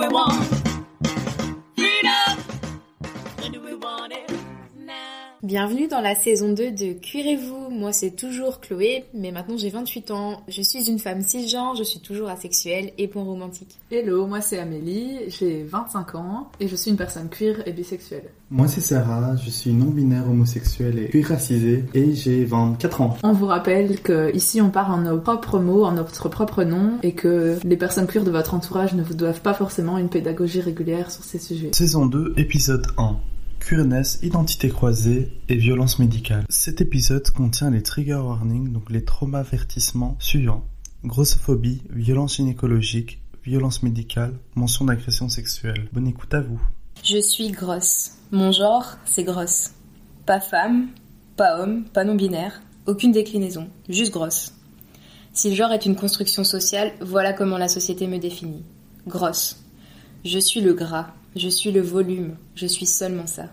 为我。Bienvenue dans la saison 2 de Cuirez-vous. Moi c'est toujours Chloé, mais maintenant j'ai 28 ans. Je suis une femme cisgenre, je suis toujours asexuelle et point romantique. Hello, moi c'est Amélie, j'ai 25 ans et je suis une personne queer et bisexuelle. Moi c'est Sarah, je suis non-binaire homosexuelle et cuiracisée et j'ai 24 ans. On vous rappelle que ici on part en nos propres mots, en notre propre nom et que les personnes queer de votre entourage ne vous doivent pas forcément une pédagogie régulière sur ces sujets. Saison 2, épisode 1. Queerness, identité croisée et violence médicale. Cet épisode contient les trigger warnings, donc les traumavertissements suivants. Grossophobie, violence gynécologique, violence médicale, mention d'agression sexuelle. Bonne écoute à vous. Je suis grosse. Mon genre, c'est grosse. Pas femme, pas homme, pas non-binaire, aucune déclinaison, juste grosse. Si le genre est une construction sociale, voilà comment la société me définit. Grosse. Je suis le gras, je suis le volume, je suis seulement ça.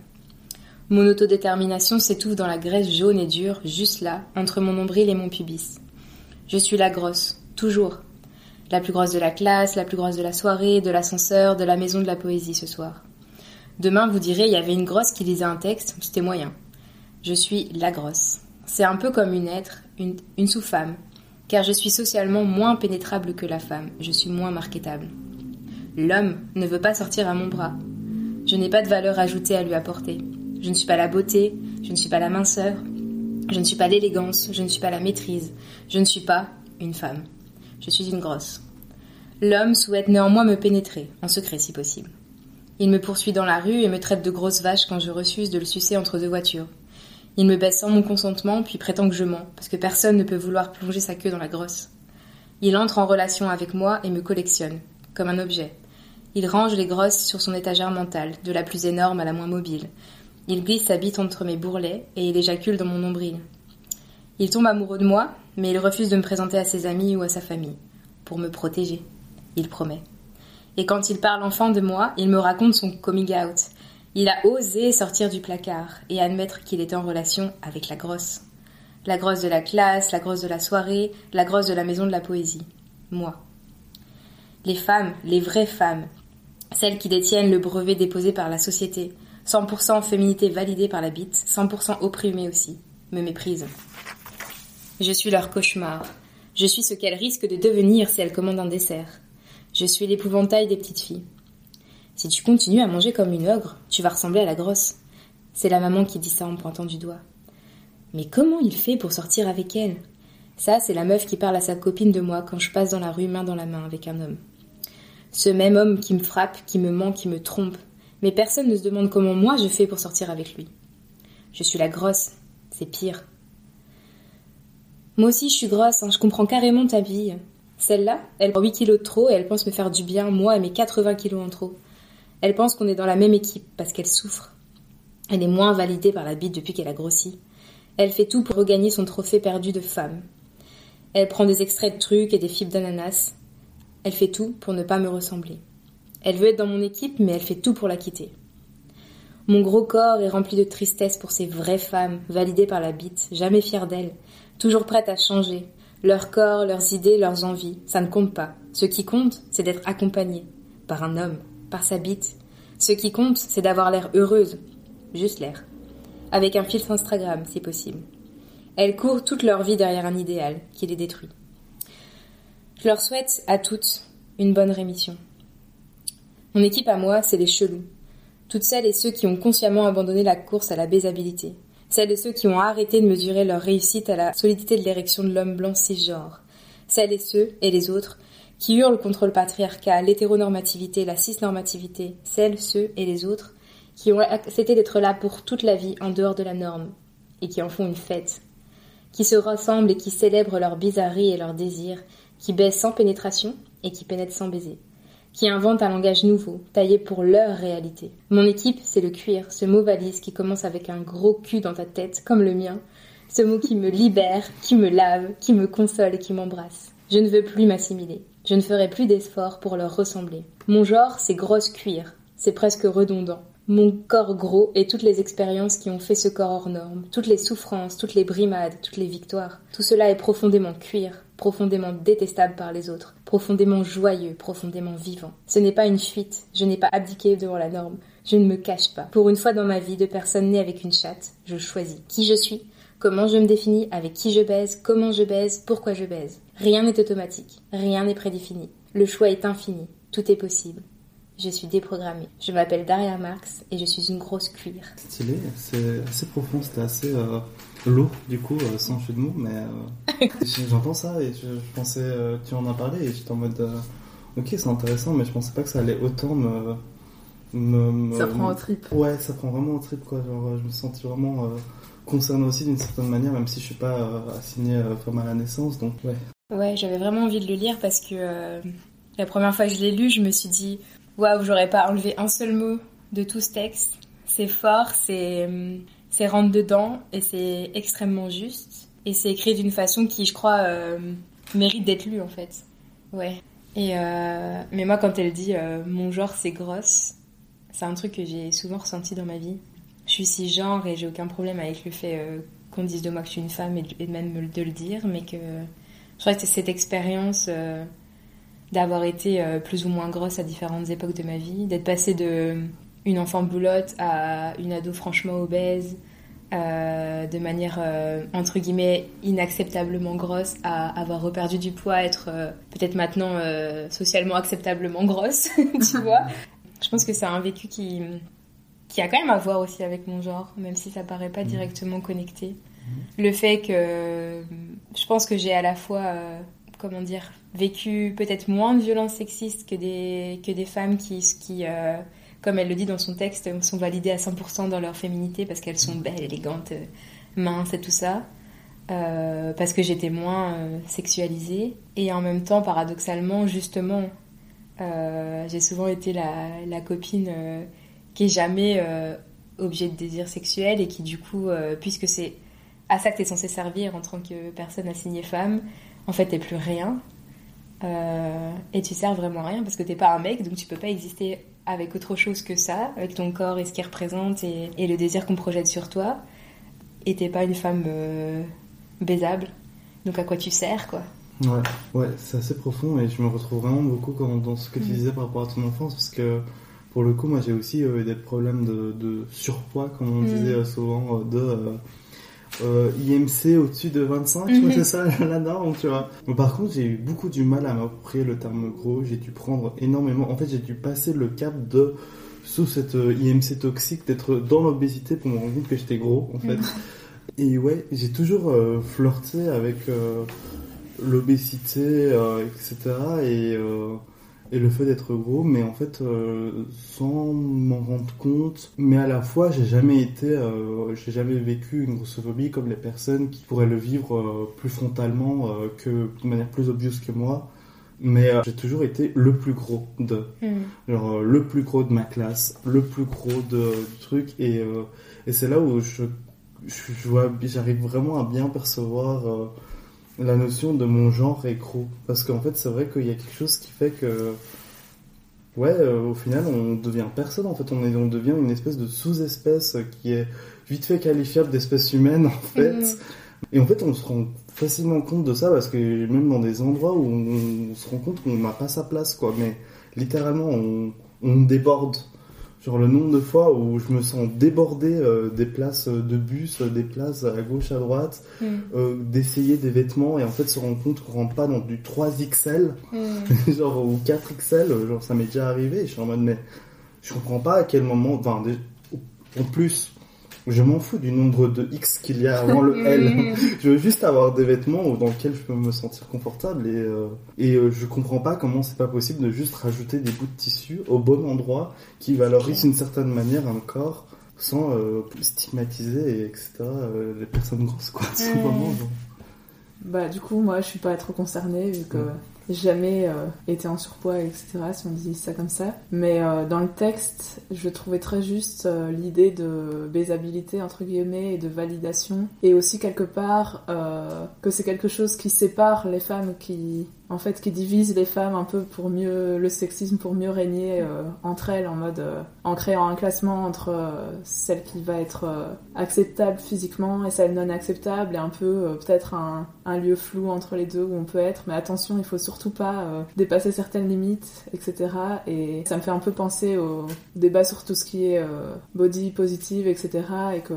Mon autodétermination s'étouffe dans la graisse jaune et dure, juste là, entre mon nombril et mon pubis. Je suis la grosse, toujours. La plus grosse de la classe, la plus grosse de la soirée, de l'ascenseur, de la maison de la poésie ce soir. Demain, vous direz, il y avait une grosse qui lisait un texte, c'était moyen. Je suis la grosse. C'est un peu comme une être, une, une sous-femme, car je suis socialement moins pénétrable que la femme, je suis moins marketable. L'homme ne veut pas sortir à mon bras. Je n'ai pas de valeur ajoutée à lui apporter. Je ne suis pas la beauté, je ne suis pas la minceur, je ne suis pas l'élégance, je ne suis pas la maîtrise, je ne suis pas une femme. Je suis une grosse. L'homme souhaite néanmoins me pénétrer, en secret si possible. Il me poursuit dans la rue et me traite de grosse vache quand je refuse de le sucer entre deux voitures. Il me baisse sans mon consentement, puis prétend que je mens, parce que personne ne peut vouloir plonger sa queue dans la grosse. Il entre en relation avec moi et me collectionne, comme un objet. Il range les grosses sur son étagère mentale, de la plus énorme à la moins mobile. Il glisse sa bite entre mes bourrelets et il éjacule dans mon nombril. Il tombe amoureux de moi, mais il refuse de me présenter à ses amis ou à sa famille, pour me protéger. Il promet. Et quand il parle enfin de moi, il me raconte son coming out. Il a osé sortir du placard et admettre qu'il était en relation avec la grosse. La grosse de la classe, la grosse de la soirée, la grosse de la maison de la poésie. Moi. Les femmes, les vraies femmes, celles qui détiennent le brevet déposé par la société, 100% féminité validée par la bite, 100% opprimée aussi, me méprisent. Je suis leur cauchemar. Je suis ce qu'elles risquent de devenir si elles commandent un dessert. Je suis l'épouvantail des petites filles. Si tu continues à manger comme une ogre, tu vas ressembler à la grosse. C'est la maman qui dit ça en pointant du doigt. Mais comment il fait pour sortir avec elle? Ça, c'est la meuf qui parle à sa copine de moi quand je passe dans la rue main dans la main avec un homme. Ce même homme qui me frappe, qui me ment, qui me trompe. Mais personne ne se demande comment moi je fais pour sortir avec lui. Je suis la grosse, c'est pire. Moi aussi je suis grosse, hein, je comprends carrément ta vie. Celle-là, elle prend 8 kilos de trop et elle pense me faire du bien, moi et mes 80 kilos en trop. Elle pense qu'on est dans la même équipe parce qu'elle souffre. Elle est moins validée par la bite depuis qu'elle a grossi. Elle fait tout pour regagner son trophée perdu de femme. Elle prend des extraits de trucs et des fibres d'ananas. Elle fait tout pour ne pas me ressembler. Elle veut être dans mon équipe, mais elle fait tout pour la quitter. Mon gros corps est rempli de tristesse pour ces vraies femmes, validées par la bite, jamais fières d'elles, toujours prêtes à changer. Leur corps, leurs idées, leurs envies, ça ne compte pas. Ce qui compte, c'est d'être accompagnée. Par un homme, par sa bite. Ce qui compte, c'est d'avoir l'air heureuse. Juste l'air. Avec un filtre Instagram, si possible. Elles courent toute leur vie derrière un idéal qui les détruit. Je leur souhaite à toutes une bonne rémission. Mon équipe à moi, c'est les chelous. Toutes celles et ceux qui ont consciemment abandonné la course à la baisabilité. Celles et ceux qui ont arrêté de mesurer leur réussite à la solidité de l'érection de l'homme blanc cisgenre. Celles et ceux, et les autres, qui hurlent contre le patriarcat, l'hétéronormativité, la cisnormativité. Celles, ceux et les autres, qui ont accepté d'être là pour toute la vie en dehors de la norme, et qui en font une fête. Qui se rassemblent et qui célèbrent leur bizarrerie et leurs désirs, qui baissent sans pénétration et qui pénètrent sans baiser qui inventent un langage nouveau, taillé pour leur réalité. Mon équipe, c'est le cuir, ce mot valise qui commence avec un gros cul dans ta tête, comme le mien, ce mot qui me libère, qui me lave, qui me console et qui m'embrasse. Je ne veux plus m'assimiler. Je ne ferai plus d'efforts pour leur ressembler. Mon genre, c'est grosse cuir. C'est presque redondant. Mon corps gros et toutes les expériences qui ont fait ce corps hors norme, toutes les souffrances, toutes les brimades, toutes les victoires, tout cela est profondément cuir, profondément détestable par les autres, profondément joyeux, profondément vivant. Ce n'est pas une fuite, je n'ai pas abdiqué devant la norme, je ne me cache pas. Pour une fois dans ma vie de personne née avec une chatte, je choisis qui je suis, comment je me définis, avec qui je baise, comment je baise, pourquoi je baise. Rien n'est automatique, rien n'est prédéfini. Le choix est infini, tout est possible. Je suis déprogrammée. Je m'appelle Daria Marx et je suis une grosse cuir. Stylé, c'est assez profond, c'était assez euh, lourd du coup, euh, sans jeu de mots, mais euh, j'entends ça et je, je pensais, euh, tu en as parlé et j'étais en mode, euh, ok c'est intéressant, mais je pensais pas que ça allait autant me... me, me- Ça prend au trip. Ouais, ça prend vraiment au trip quoi, genre je me sentis vraiment euh, concerné aussi d'une certaine manière, même si je suis pas euh, assigné euh, femme à la naissance, donc ouais. Ouais, j'avais vraiment envie de le lire parce que euh, la première fois que je l'ai lu, je me suis dit waouh, j'aurais pas enlevé un seul mot de tout ce texte. C'est fort, c'est c'est rentre dedans et c'est extrêmement juste et c'est écrit d'une façon qui, je crois, euh, mérite d'être lue en fait. Ouais. Et euh, mais moi, quand elle dit euh, mon genre c'est grosse, c'est un truc que j'ai souvent ressenti dans ma vie. Je suis cisgenre et j'ai aucun problème avec le fait qu'on dise de moi que je suis une femme et, même de le dire, mais que je crois que c'est cette expérience d'avoir été euh, plus ou moins grosse à différentes époques de ma vie, d'être passée de une enfant boulotte à une ado franchement obèse, euh, de manière euh, entre guillemets inacceptablement grosse à avoir reperdu du poids, être euh, peut-être maintenant socialement acceptablement grosse, tu vois. Je pense que c'est un vécu qui qui a quand même à voir aussi avec mon genre, même si ça paraît pas directement connecté. Le fait que je pense que j'ai à la fois, comment dire, vécu peut-être moins de violences sexistes que des, que des femmes qui, qui euh, comme elle le dit dans son texte, sont validées à 100% dans leur féminité parce qu'elles sont belles, élégantes, minces et tout ça. Euh, parce que j'étais moins euh, sexualisée. Et en même temps, paradoxalement, justement, j'ai souvent été la, la copine qui est jamais objet de désir sexuel et qui du coup, puisque c'est à ça que tu es censé servir en tant que personne assignée femme, en fait t'es plus rien. Euh, et tu sers vraiment à rien parce que t'es pas un mec, donc tu peux pas exister avec autre chose que ça, avec ton corps et ce qu'il représente et, et le désir qu'on projette sur toi. Et t'es pas une femme euh, baisable, donc à quoi tu sers quoi? Ouais, ouais, c'est assez profond et je me retrouve vraiment beaucoup quand- dans ce que tu Mm. disais par rapport à ton enfance parce que pour le coup, moi j'ai aussi eu des problèmes de, de surpoids, comme on Mm. disait euh, souvent, de euh, euh, IMC au-dessus de 25, tu vois, Mhm. c'est ça la norme, tu vois. Mais par contre, j'ai eu beaucoup du mal à m'approprier le terme gros, j'ai dû prendre énormément, en fait, j'ai dû passer le cap de sous cette euh, IMC toxique d'être dans l'obésité pour me rendre compte que j'étais gros, en fait. Et ouais, j'ai toujours euh, flirté avec euh, l'obésité, etc. Et, euh, et le fait d'être gros, mais en fait, euh, sans m'en rendre compte. Mais à la fois, j'ai jamais été, euh, j'ai jamais vécu une grossophobie comme les personnes qui pourraient le vivre euh, plus frontalement que de manière plus obvious que moi. Mais j'ai toujours été le plus gros de genre euh, le plus gros de ma classe, le plus gros de, du truc, et, et c'est là où je, je, je vois, j'arrive vraiment à bien percevoir la notion de mon genre gros, parce qu'en fait c'est vrai qu'il y a quelque chose qui fait que ouais, euh, au final on devient personne, en fait on, est, on devient une espèce de sous-espèce qui est vite fait qualifiable d'espèce humaine en fait. Mhm. Et en fait, on se rend facilement compte de ça parce que même dans des endroits où on, on se rend compte qu'on n'a pas sa place, quoi. Mais littéralement, on, on déborde. Genre le nombre de fois où je me sens débordé euh, des places de bus, euh, des places à gauche, à droite, Mm. euh, d'essayer des vêtements et en fait se rendre compte qu'on rentre pas dans du 3XL, Mm. genre ou 4XL, euh, genre ça m'est déjà arrivé. Et je suis en mode mais je comprends pas à quel moment. Enfin, en plus, je m'en fous du nombre de X qu'il y a avant le L. Je veux juste avoir des vêtements dans lesquels je peux me sentir confortable et, euh, et euh, je comprends pas comment c'est pas possible de juste rajouter des bouts de tissu au bon endroit qui valorisent d'une certaine manière un corps sans euh, stigmatiser et etc. euh, les personnes grosses quoi. à ce moment, genre. Bah, du coup, moi, je suis pas trop concernée vu que Ouais. Jamais euh, été en surpoids, etc. Si on dit ça comme ça. Mais euh, dans le texte, je trouvais très juste euh, l'idée de baisabilité entre guillemets et de validation, et aussi quelque part euh, que c'est quelque chose qui sépare les femmes qui en fait qui divise les femmes un peu pour mieux le sexisme pour mieux régner euh, entre elles en mode euh, en créant un classement entre euh, celle qui va être euh, acceptable physiquement et celle non acceptable et un peu peut-être un, un lieu flou entre les deux où on peut être. Mais attention il faut surtout pas dépasser certaines limites etc et ça me fait un peu penser au débat sur tout ce qui est body positive etc et que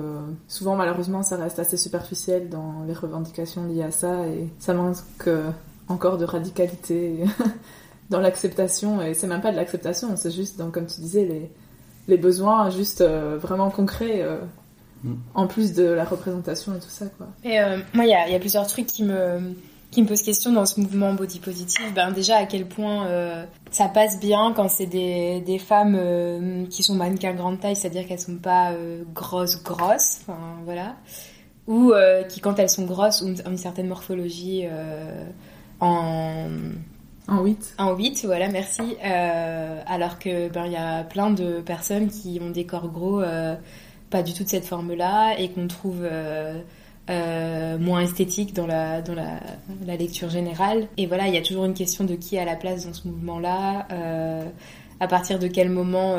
souvent malheureusement ça reste assez superficiel dans les revendications liées à ça et ça manque encore de radicalité dans l'acceptation et c'est même pas de l'acceptation c'est juste donc comme tu disais les les besoins juste euh, vraiment concrets euh, Mm. en plus de la représentation et tout ça quoi Et euh, moi, il y a, il y a plusieurs trucs qui me, qui me posent question dans ce mouvement body positive. Ben, déjà, à quel point euh, ça passe bien quand c'est des, des femmes euh, qui sont mannequins grande taille, c'est-à-dire qu'elles sont pas euh, grosses, grosses, enfin voilà. Ou euh, qui, quand elles sont grosses, ont une, ont une certaine morphologie euh, en, en 8 en 8, voilà, merci. Euh, alors que ben il y a plein de personnes qui ont des corps gros, euh, pas du tout de cette forme-là, et qu'on trouve euh, moins esthétique dans la dans la, la lecture générale. Et voilà, il y a toujours une question de qui a la place dans ce mouvement-là. À partir de quel moment,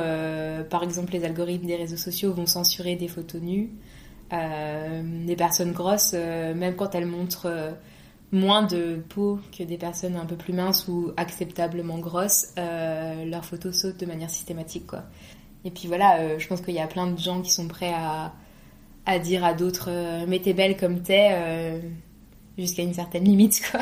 par exemple, les algorithmes des réseaux sociaux vont censurer des photos nues. Des personnes grosses, même quand elles montrent moins de peau que des personnes un peu plus minces ou acceptablement grosses, euh, leurs photos sautent de manière systématique, quoi. Et puis voilà, euh, je pense qu'il y a plein de gens qui sont prêts à, à dire à d'autres euh, mais t'es belle comme t'es euh, jusqu'à une certaine limite, quoi.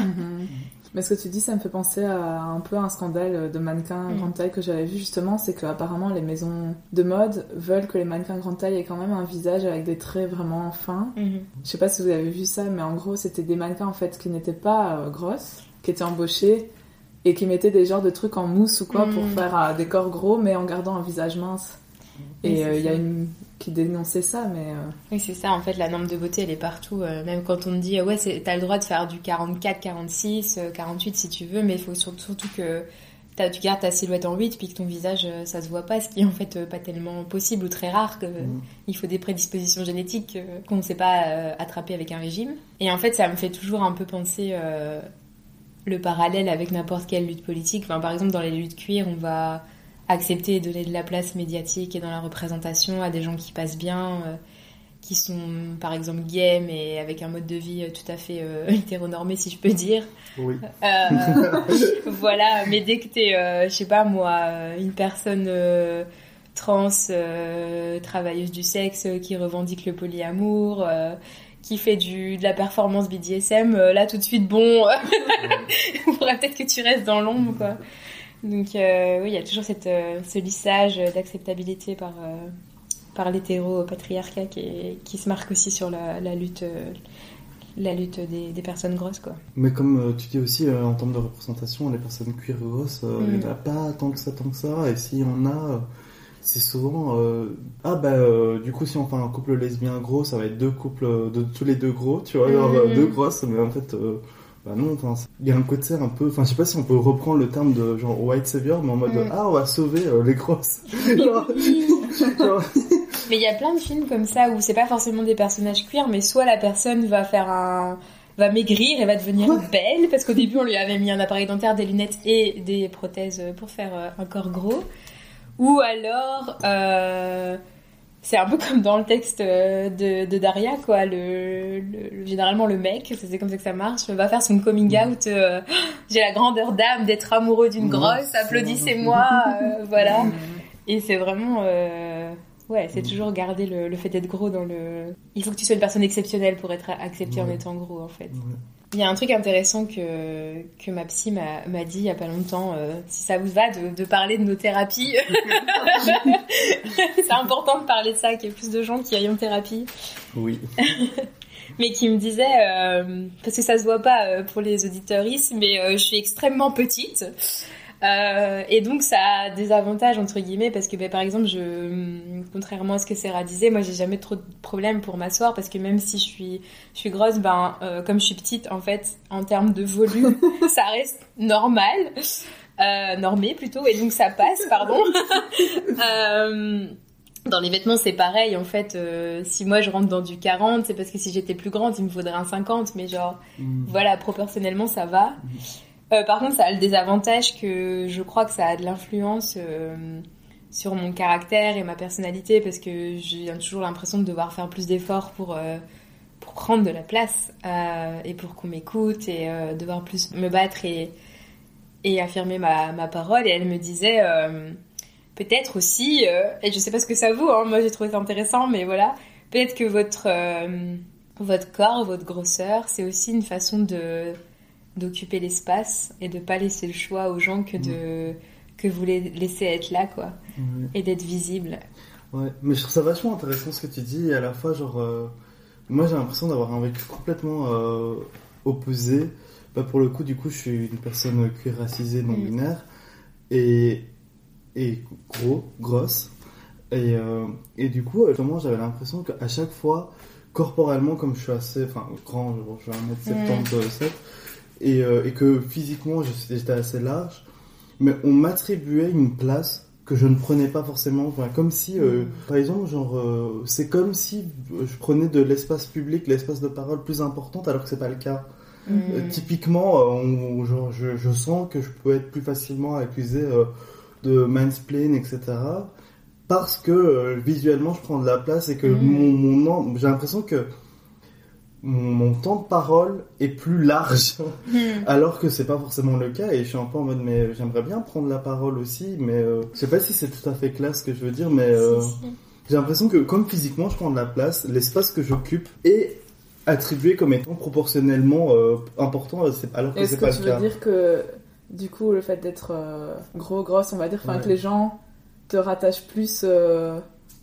Mais ce que tu dis, ça me fait penser à un peu un scandale de mannequins Mm. grande taille que j'avais vu justement, c'est qu'apparemment les maisons de mode veulent que les mannequins grande taille aient quand même un visage avec des traits vraiment fins. Mhm. Je sais pas si vous avez vu ça, mais en gros c'était des mannequins en fait qui n'étaient pas euh, grosses, qui étaient embauchées et qui mettaient des genres de trucs en mousse ou quoi pour Mm. faire euh, des corps gros mais en gardant un visage mince. Et euh, il y a une qui dénonçait ça, mais euh, Oui, c'est ça, en fait, la norme de beauté, elle est partout. euh, même quand on te dit, euh, ouais, c'est- t'as le droit de faire du 44, 46, euh, 48 si tu veux, mais il faut surtout, que tu gardes ta silhouette en 8 puis que ton visage, euh, ça se voit pas, ce qui est en fait euh, pas tellement possible ou très rare. Que, Mhm. Il faut des prédispositions génétiques euh, qu'on ne sait pas euh, attraper avec un régime. Et en fait, ça me fait toujours un peu penser euh, le parallèle avec n'importe quelle lutte politique. Enfin, par exemple, dans les luttes cuir, on va accepter et donner de la place médiatique et dans la représentation à des gens qui passent bien, euh, qui sont par exemple gays mais avec un mode de vie euh, tout à fait euh, hétéronormé si je peux dire. Oui. Euh, voilà, mais dès que t'es, euh, je sais pas moi, une personne trans, travailleuse du sexe, qui revendique le polyamour, qui fait du, de la performance BDSM, là tout de suite, bon, il faudrait peut-être que tu restes dans l'ombre, quoi. Donc euh, oui, il y a toujours cette, euh, ce lissage d'acceptabilité par, euh, par l'hétéro-patriarcat qui, se marque aussi sur la, la lutte, euh, la lutte des, des personnes grosses, quoi. Mais comme euh, tu dis aussi, euh, en termes de représentation, les personnes cuir grosses, euh, il Mm. n'y en a pas tant que ça, tant que ça. Et s'il y en a, euh, c'est souvent... euh, ah bah, euh, du coup, si on fait un couple lesbien gros, ça va être deux couples de tous les deux gros, tu vois, genre, euh, Mm. deux grosses. Mais en fait, euh, bah non, il y a un côté un peu... Enfin, je sais pas si on peut reprendre le terme de genre white savior, mais en mode, Mm. ah, on va sauver euh, les grosses. Genre- genre- Mais il y a plein de films comme ça où c'est pas forcément des personnages queer, mais soit la personne va faire un va maigrir et va devenir belle parce qu'au début on lui avait mis un appareil dentaire, des lunettes et des prothèses pour faire euh, un corps gros, ou alors euh, c'est un peu comme dans le texte euh, de, de Daria quoi, le, le- généralement le mec, c'est comme ça que ça marche, va faire son coming out. euh, J'ai la grandeur d'âme d'être amoureux d'une Non, grosse, applaudissez-moi, euh, voilà. Et c'est vraiment. euh, Ouais, c'est toujours garder le, le fait d'être gros dans le. Il faut que tu sois une personne exceptionnelle pour être acceptée en étant gros, en fait. Ouais. Il y a un truc intéressant que, que ma psy m'a dit il y a pas longtemps, euh, si ça vous va, de, de parler de nos thérapies. c'est important de parler de ça, qu'il y ait plus de gens qui aillent en thérapie. Oui. Mais qui me disait, euh, parce que ça se voit pas euh, pour les auditeuristes, mais euh, je suis extrêmement petite. Euh, et donc ça a des avantages entre guillemets parce que ben, par exemple je contrairement à ce que Sarah disait moi j'ai jamais trop de problèmes pour m'asseoir parce que même si je suis je suis grosse ben euh, comme je suis petite en fait en termes de volume ça reste normal euh, normé plutôt et donc ça passe pardon euh, dans les vêtements, c'est pareil. En fait, euh, si moi je rentre dans du 40, c'est parce que si j'étais plus grande, il me faudrait un 50. Mais genre, Mm. voilà, proportionnellement, ça va. Euh, par contre, ça a le désavantage que je crois que ça a de l'influence euh, sur mon caractère et ma personnalité parce que j'ai toujours l'impression de devoir faire plus d'efforts pour, euh, pour prendre de la place et pour qu'on m'écoute et devoir plus me battre et, et affirmer ma, ma parole. Et elle me disait peut-être aussi, et je sais pas ce que ça vaut, hein, moi j'ai trouvé ça intéressant, mais voilà, peut-être que votre, votre corps, votre grosseur, c'est aussi une façon de d'occuper l'espace et de pas laisser le choix aux gens que de que vous les laissez être là quoi Ouais. et d'être visible. Ouais, mais je trouve ça vachement intéressant ce que tu dis et à la fois genre euh, moi j'ai l'impression d'avoir un vécu complètement euh, opposé. Bah, pour le coup du coup je suis une personne racisée non Mm. binaire et et gros grosse et euh, et du coup justement j'avais l'impression qu'à chaque fois corporellement comme je suis assez enfin grand je suis 1m77 et euh, et que physiquement j'étais assez large mais on m'attribuait une place que je ne prenais pas forcément, enfin, comme si, euh, par exemple, genre, euh, c'est comme si je prenais de l'espace public, l'espace de parole plus importante, alors que c'est pas le cas. Euh, typiquement, euh, on- genre, je, je sens que je peux être plus facilement accusé euh, de mansplain, etc. Parce que euh, visuellement, je prends de la place et que Mm. mon, j'ai l'impression que mon, temps de parole est plus large. Alors que c'est pas forcément le cas et je suis un peu en mode mais j'aimerais bien prendre la parole aussi mais euh, je sais pas si c'est tout à fait clair ce que je veux dire mais euh, j'ai l'impression que comme physiquement je prends de la place l'espace que j'occupe est attribué comme étant proportionnellement euh, important c'est- alors que Est-ce c'est que pas tu le veux cas. dire que du coup le fait d'être gros, grosse, on va dire, enfin Ouais. que les gens te rattachent plus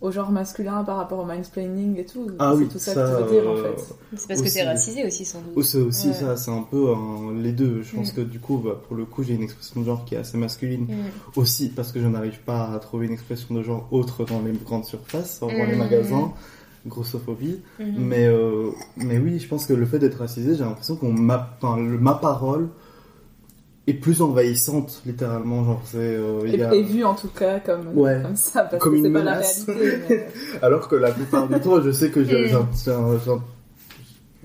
au genre masculin par rapport au mansplaining et tout Ah C'est oui, tout ça, ça, que tu veux dire en euh, fait. C'est parce que aussi. t'es racisé aussi sans Ou doute. c'est aussi Ouais. ça, c'est un peu les deux. Je pense Mm. que du coup, bah, pour le coup, j'ai une expression de genre qui est assez masculine Mm. aussi parce que je n'arrive pas à trouver une expression de genre autre dans les grandes surfaces, dans les Mm. magasins. Grossophobie. Mais, euh, mais oui, je pense que le fait d'être racisé, j'ai l'impression qu'on m'a, enfin, le- ma parole est plus envahissante, littéralement. Genre, c'est, euh, Et, a- et vu en tout cas comme, Ouais. comme ça, parce Comme que une c'est pas la menace. réalité. mais- Alors que la plupart du temps, je sais que je, Mm. j'en-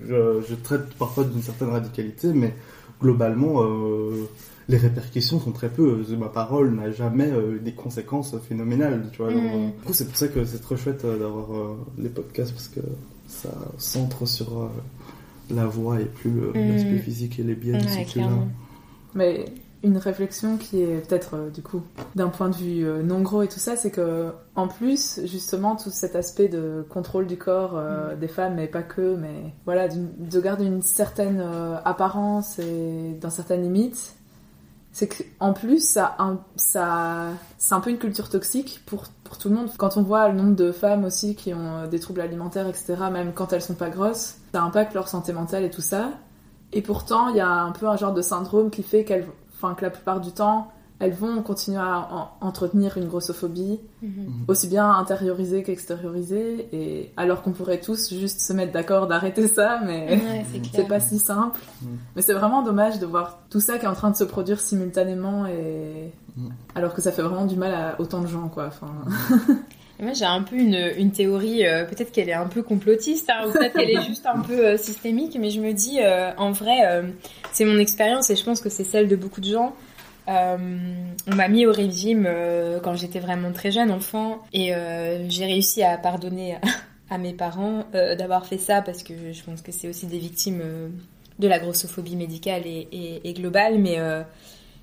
je, je traite parfois d'une certaine radicalité, mais globalement, euh, les répercussions sont très peu. Ma parole n'a jamais euh, des conséquences phénoménales, tu vois. Mm. genre, euh, du coup, c'est pour ça que c'est trop chouette euh, d'avoir euh, les podcasts parce que ça centre sur euh, la voix et plus euh, Mm. l'aspect physique et les biais ne Ouais, Mais une réflexion qui est peut-être euh, du coup d'un point de vue euh, non gros et tout ça, c'est que en plus justement tout cet aspect de contrôle du corps euh, des femmes, mais pas que, mais voilà, de garder une certaine apparence et dans certaines limites, c'est que en plus ça, un- ça, c'est un peu une culture toxique pour pour tout le monde. Quand on voit le nombre de femmes aussi qui ont des troubles alimentaires, etc., même quand elles sont pas grosses, ça impacte leur santé mentale et tout ça. Et pourtant, il y a un peu un genre de syndrome qui fait qu'elles, enfin, que la plupart du temps, elles vont continuer à en- entretenir une grossophobie, Mhm. aussi bien intériorisée qu'extériorisée, et alors qu'on pourrait tous juste se mettre d'accord d'arrêter ça, mais Ouais, c'est pas si simple. Mm. Mais c'est vraiment dommage de voir tout ça qui est en train de se produire simultanément, et Mm. alors que ça fait vraiment du mal à autant de gens, quoi. Enfin, Moi, j'ai un peu une, théorie, euh, peut-être qu'elle est un peu complotiste, hein, ou peut-être qu'elle est juste un peu euh, systémique, mais je me dis, euh, en vrai, c'est mon expérience et je pense que c'est celle de beaucoup de gens. On m'a mis au régime quand j'étais vraiment très jeune enfant et j'ai réussi à pardonner à, mes parents d'avoir fait ça parce que je pense que c'est aussi des victimes de la grossophobie médicale et, et- globale. Mais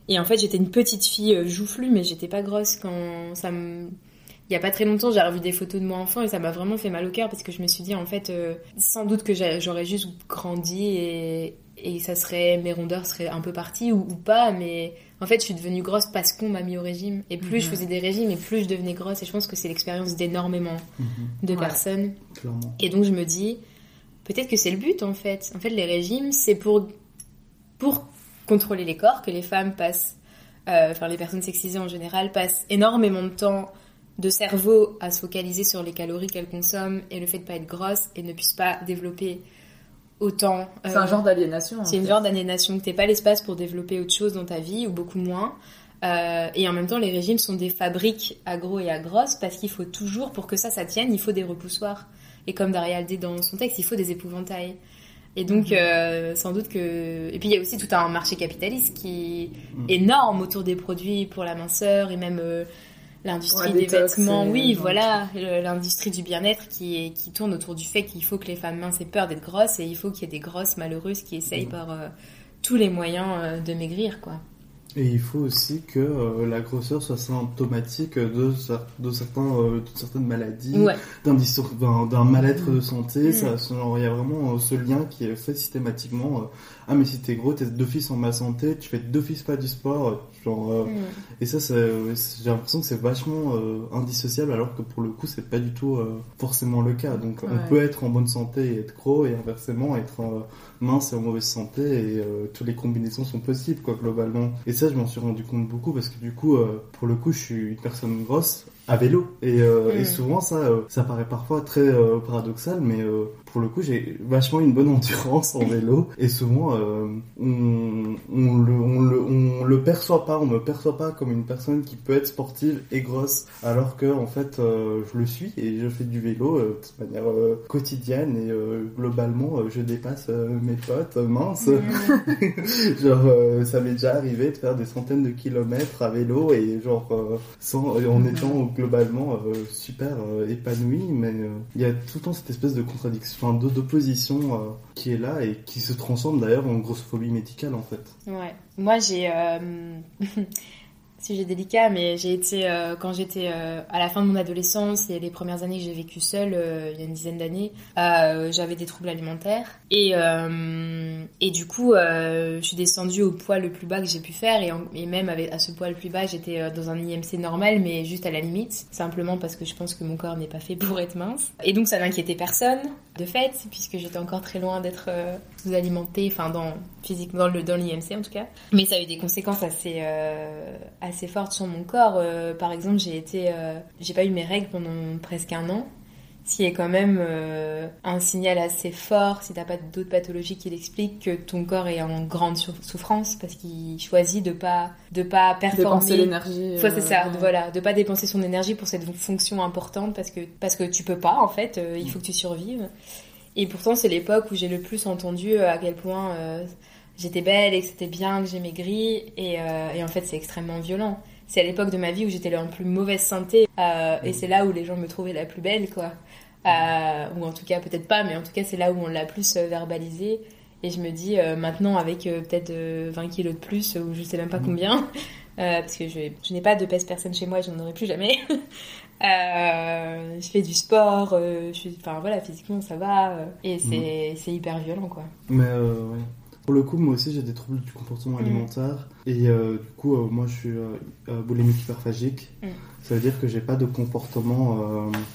et en fait, j'étais une petite fille joufflue, mais j'étais pas grosse quand ça me il y a pas très longtemps, j'ai revu des photos de moi enfant et ça m'a vraiment fait mal au cœur parce que je me suis dit en fait, euh, sans doute que j'a- j'aurais juste grandi et, et ça serait mes rondeurs seraient un peu parties ou, ou pas, mais en fait, je suis devenue grosse parce qu'on m'a mis au régime et plus je Mhm. faisais des régimes et plus je devenais grosse et je pense que c'est l'expérience d'énormément Mhm, de Ouais. personnes clairement. et donc je me dis, peut-être que c'est le but en fait. En fait, les régimes, c'est pour, pour contrôler les corps, que les femmes passent, euh, enfin les personnes sexisées en général, passent énormément de temps de cerveau à se focaliser sur les calories qu'elles consomment et le fait de pas être grosse et ne puissent pas développer autant. c'est euh, un genre d'aliénation. c'est une fait. genre d'aliénation que t'aies pas l'espace pour développer autre chose dans ta vie ou beaucoup moins. Euh, et en même temps, les régimes sont des fabriques à gros et à grosses parce qu'il faut toujours, pour que ça, ça tienne, il faut des repoussoirs. Et comme Daria le dit dans son texte, il faut des épouvantails. Et donc, Mhm. euh, sans doute que. Et puis, il y a aussi tout un marché capitaliste qui Mhm. est énorme autour des produits pour la minceur et même euh, l'industrie des détox vêtements. Oui, genre voilà, l'industrie du bien-être qui, est, qui tourne autour du fait qu'il faut que les femmes minces aient peur d'être grosses et il faut qu'il y ait des grosses malheureuses qui essayent Mhm. par euh, tous les moyens euh, de maigrir, quoi. Et il faut aussi que euh, la grosseur soit symptomatique de, de, certains, euh, de certaines maladies, Ouais, d'un mal-être de santé. Mm. Ça, ce- genre, il y a vraiment euh, ce lien qui est fait systématiquement. Ah, mais si t'es gros, t'es d'office en ma santé, tu fais d'office pas du sport. Genre, euh, Mm. Et ça, j'ai l'impression que c'est vachement euh, indissociable, alors que pour le coup, c'est pas du tout euh, forcément le cas. Donc, Ouais. on peut être en bonne santé et être gros, et inversement, être mince et en mauvaise santé, et toutes les combinaisons sont possibles, quoi, globalement. Et ça, je m'en suis rendu compte beaucoup, parce que du coup, pour le coup, je suis une personne grosse à vélo. Et, euh, et souvent, ça, euh, ça paraît parfois très euh, paradoxal, mais euh, pour le coup, j'ai vachement une bonne endurance en vélo. Et souvent, euh, on, on, le, on, le, on le perçoit pas, on me perçoit pas comme une personne qui peut être sportive et grosse, alors que en fait, euh, je le suis et je fais du vélo de manière euh, quotidienne et euh, globalement, euh, je dépasse euh, mes potes minces. Mm. genre, euh, ça m'est déjà arrivé de faire des centaines de kilomètres à vélo et genre euh, sans, en étant globalement euh, super euh, épanoui, mais euh, il y a tout le temps cette espèce de contradiction, enfin, d'opposition qui est là et qui se transforme d'ailleurs en grossophobie médicale en fait. Ouais. Moi, j'ai. Sujet délicat, mais j'ai été. euh, quand j'étais euh, à la fin de mon adolescence et les premières années que j'ai vécues seule, euh, il y a une dizaine d'années, j'avais des troubles alimentaires. Et, et du coup, je suis descendue au poids le plus bas que j'ai pu faire. Et, même à ce poids le plus bas, j'étais dans un IMC normal, mais juste à la limite. Simplement parce que je pense que mon corps n'est pas fait pour être mince. Et donc, ça n'inquiétait personne, de fait, puisque j'étais encore très loin d'être euh, sous-alimentée, enfin, dans, physique, dans le dans l'IMC en tout cas. Mais ça a eu des conséquences assez, euh, assez fortes sur mon corps. Euh, par exemple, j'ai été, j'ai pas eu mes règles pendant presque un an. Ce qui est quand même euh, un signal assez fort, si t'as pas d'autres pathologies qui l'expliquent, que ton corps est en grande souffrance parce qu'il choisit de pas de pas performer. Dépenser l'énergie. Faut, c'est ça, euh, de- voilà, de pas dépenser son énergie pour cette fonction importante parce que parce que tu peux pas en fait, euh, il faut que tu survives. Et pourtant, c'est l'époque où j'ai le plus entendu euh, à quel point euh, j'étais belle et que c'était bien que j'ai maigri et, euh, et en fait, c'est extrêmement violent. C'est à l'époque de ma vie où j'étais en plus mauvaise santé euh, et c'est là où les gens me trouvaient la plus belle quoi. Euh, ou en tout cas peut-être pas, mais en tout cas c'est là où on l'a plus euh, verbalisé. Et je me dis euh, maintenant avec peut-être euh, 20 kilos de plus ou je sais même pas combien, euh, parce que je, je n'ai pas de pèse personne chez moi, je n'en aurai plus jamais. Je fais du sport, je suis, enfin voilà, physiquement ça va, et c'est c'est hyper violent quoi. Mais ouais. Pour le coup, moi aussi j'ai des troubles du comportement Mm. alimentaire et euh, du coup, euh, moi je suis euh, euh, boulimique hyperphagique. Mm. Ça veut dire que j'ai pas de comportement,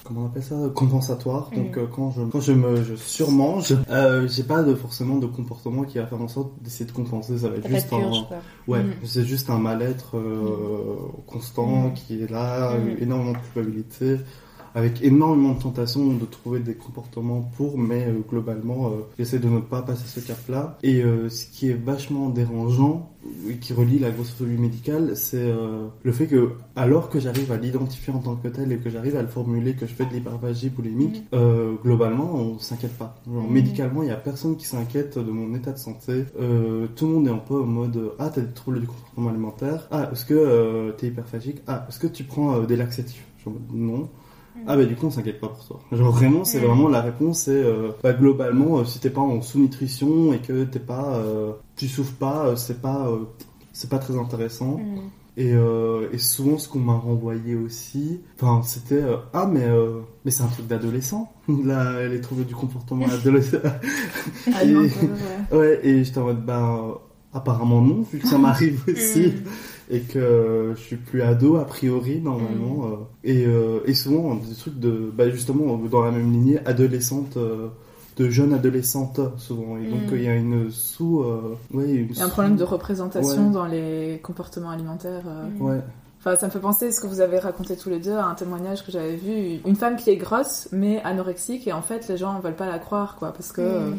comment on appelle ça, compensatoire. Mm. Donc quand je quand je me je surmange, j'ai pas de forcément de comportement qui va faire en sorte d'essayer de compenser. Ça va être juste un ouais, c'est juste un mal-être constant qui est là, énormément de culpabilité avec énormément de tentations de trouver des comportements pour, mais euh, globalement, euh, j'essaie de ne pas passer ce cap-là. Et euh, ce qui est vachement dérangeant, et qui relie la grossophobie médicale, c'est euh, le fait que, alors que j'arrive à l'identifier en tant que tel et que j'arrive à le formuler, que je fais de l'hyperphagie boulimique, euh, globalement, on s'inquiète pas. Genre, Mm. Médicalement, il y a personne qui s'inquiète de mon état de santé. Euh, tout le monde est un peu en mode Ah, t'as des troubles du comportement alimentaire. Ah, est-ce que euh, t'es hyperphagique Ah, est-ce que tu prends euh, des laxatifs? Genre, Non. Ah bah du coup on s'inquiète pas pour toi. Genre vraiment c'est Mm. vraiment la réponse c'est euh, bah, globalement euh, si t'es pas en sous-nutrition et que t'es pas euh, tu souffres pas euh, c'est pas c'est pas très intéressant Mm. et, et souvent ce qu'on m'a renvoyé aussi enfin c'était ah mais mais c'est un truc d'adolescent là les troubles du comportement adolescent alimentaire, ouais. ouais et j'étais en mode bah apparemment non vu que ça m'arrive aussi Mm. Et que je suis plus ado a priori normalement euh, et, euh, et souvent des trucs de bah justement dans la même lignée adolescente euh, de jeune adolescente souvent et donc Mm. il y a une sous euh, ouais une Il y a un sous- problème de représentation Ouais. dans les comportements alimentaires. euh. Mm. ouais Enfin, ça me fait penser ce que vous avez raconté tous les deux à un témoignage que j'avais vu. Une femme qui est grosse, mais anorexique, et en fait, les gens veulent pas la croire, quoi, parce que euh, Mm.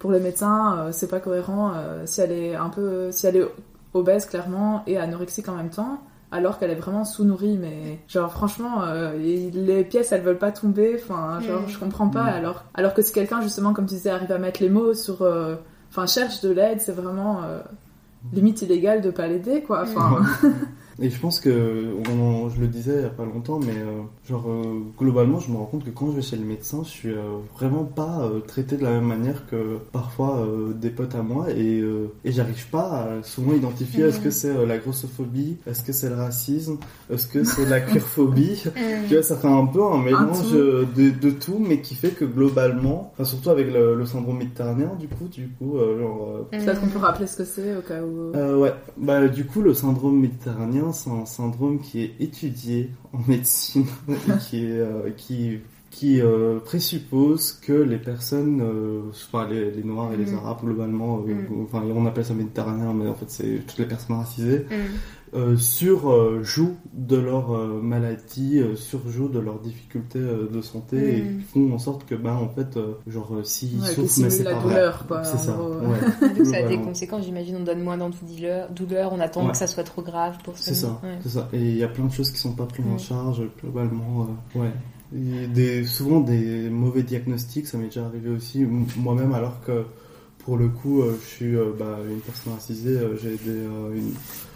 pour les médecins, euh, c'est pas cohérent. euh, si elle est un peu, si elle est obèse clairement et anorexique en même temps, alors qu'elle est vraiment sous-nourrie. Mais genre, franchement, euh, les pièces, elles veulent pas tomber. Enfin, genre, Mm. je comprends pas. Mm. Alors, alors que si quelqu'un, justement, comme tu disais, arrive à mettre les mots sur. euh, Enfin, cherche de l'aide, c'est vraiment. euh, limite illégal de pas l'aider, quoi. Enfin, Et je pense que, on- je le disais il y a pas longtemps, mais euh, genre euh, globalement, je me rends compte que quand je vais chez le médecin, je suis euh, vraiment pas euh, traité de la même manière que parfois euh, des potes à moi, et, euh, et j'arrive pas à souvent identifier est-ce que c'est euh, la grossophobie, est-ce que c'est le racisme, est-ce que c'est la queerphobie. Tu vois, ça fait un peu un mélange tout. de, de tout, mais qui fait que globalement, enfin surtout avec le, le syndrome méditerranéen, du coup, du coup, euh, genre. euh, peut-être qu'on peut rappeler ce que c'est au cas où. euh, ouais, bah du coup le syndrome méditerranéen c'est un syndrome qui est étudié en médecine et qui est euh, qui qui euh, présuppose que les personnes, euh, enfin les, les noirs et les Mhm. arabes globalement, euh, Mhm. enfin on appelle ça méditerranéen mais en fait c'est toutes les personnes racisées, Mm. Euh, surjouent de leur euh, maladie, euh, surjouent de leurs difficultés euh, de santé et Mhm. font en sorte que ben en fait euh, genre euh, s'ils Ouais, souffrent mais c'est la pas vrai. douleur, quoi, C'est ça. Ouais. Donc ça a des conséquences, j'imagine, on donne moins d'antidouleurs, douleur, on attend Ouais. que ça soit trop grave pour C'est soigner. ça, Ouais. c'est ça. Et il y a plein de choses qui sont pas prises en Mm. charge globalement. euh, ouais. Et des, souvent des mauvais diagnostics, ça m'est déjà arrivé aussi moi-même, alors que pour le coup, euh, je suis euh, bah, une personne racisée, euh, j'ai des, euh, une-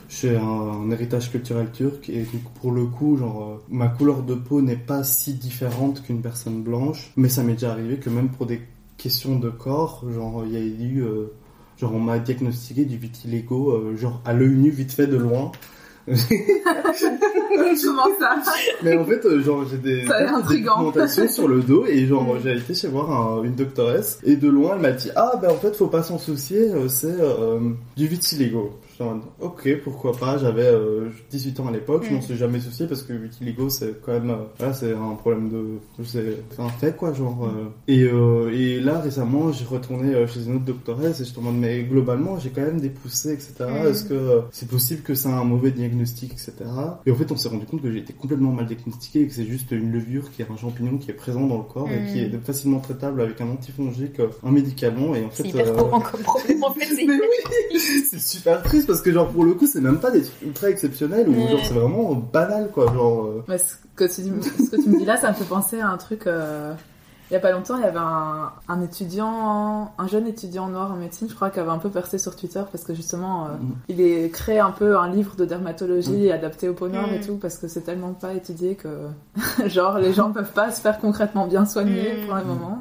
j'ai un, héritage culturel turc et donc pour le coup, genre euh, ma couleur de peau n'est pas si différente qu'une personne blanche, mais ça m'est déjà arrivé que même pour des questions de corps, genre il y a eu euh, Genre, on m'a diagnostiqué du vitiligo, euh, genre à l'œil nu, vite fait de loin. Comment ça Mais en fait, euh, genre, j'ai des, des pigmentations sur le dos et genre, j'ai été chez voir un- une doctoresse et de loin, elle m'a dit Ah, ben en fait, faut pas s'en soucier, euh, c'est euh, du vitiligo. Ok, pourquoi pas, j'avais euh, 18 ans à l'époque, je m'en Mm. suis jamais soucié parce que vitiligo, c'est quand même, euh, voilà, c'est un problème de, c'est c'est un fait quoi, genre. euh. et, euh, et là, récemment, j'ai retourné chez une autre doctoresse et je te demande, mais globalement, j'ai quand même des poussées, etc. Mm. Est-ce que c'est possible que c'est un mauvais diagnostic, etc. Et en fait, on s'est rendu compte que j'ai été complètement mal diagnostiqué et que c'est juste une levure qui est un champignon qui est présent dans le corps et Mm. qui est facilement traitable avec un antifongique, euh, un médicament et en fait. C'est hyper euh, courant comme problème en fait. c'est- mais oui, c'est super triste parce que genre pour le coup c'est même pas des trucs ultra exceptionnels ou genre c'est vraiment banal quoi genre. euh, Mais ce que, tu, dis- ce que tu me dis là, ça me fait penser à un truc. euh, il y a pas longtemps, il y avait un, un étudiant, un jeune étudiant noir en médecine, je crois, qui avait un peu percé sur Twitter parce que justement, euh, Mhm. il est créé un peu un livre de dermatologie adapté aux peaux noires et Mhm. tout parce que c'est tellement pas étudié que, genre, les gens peuvent pas se faire concrètement bien soigner pour le moment.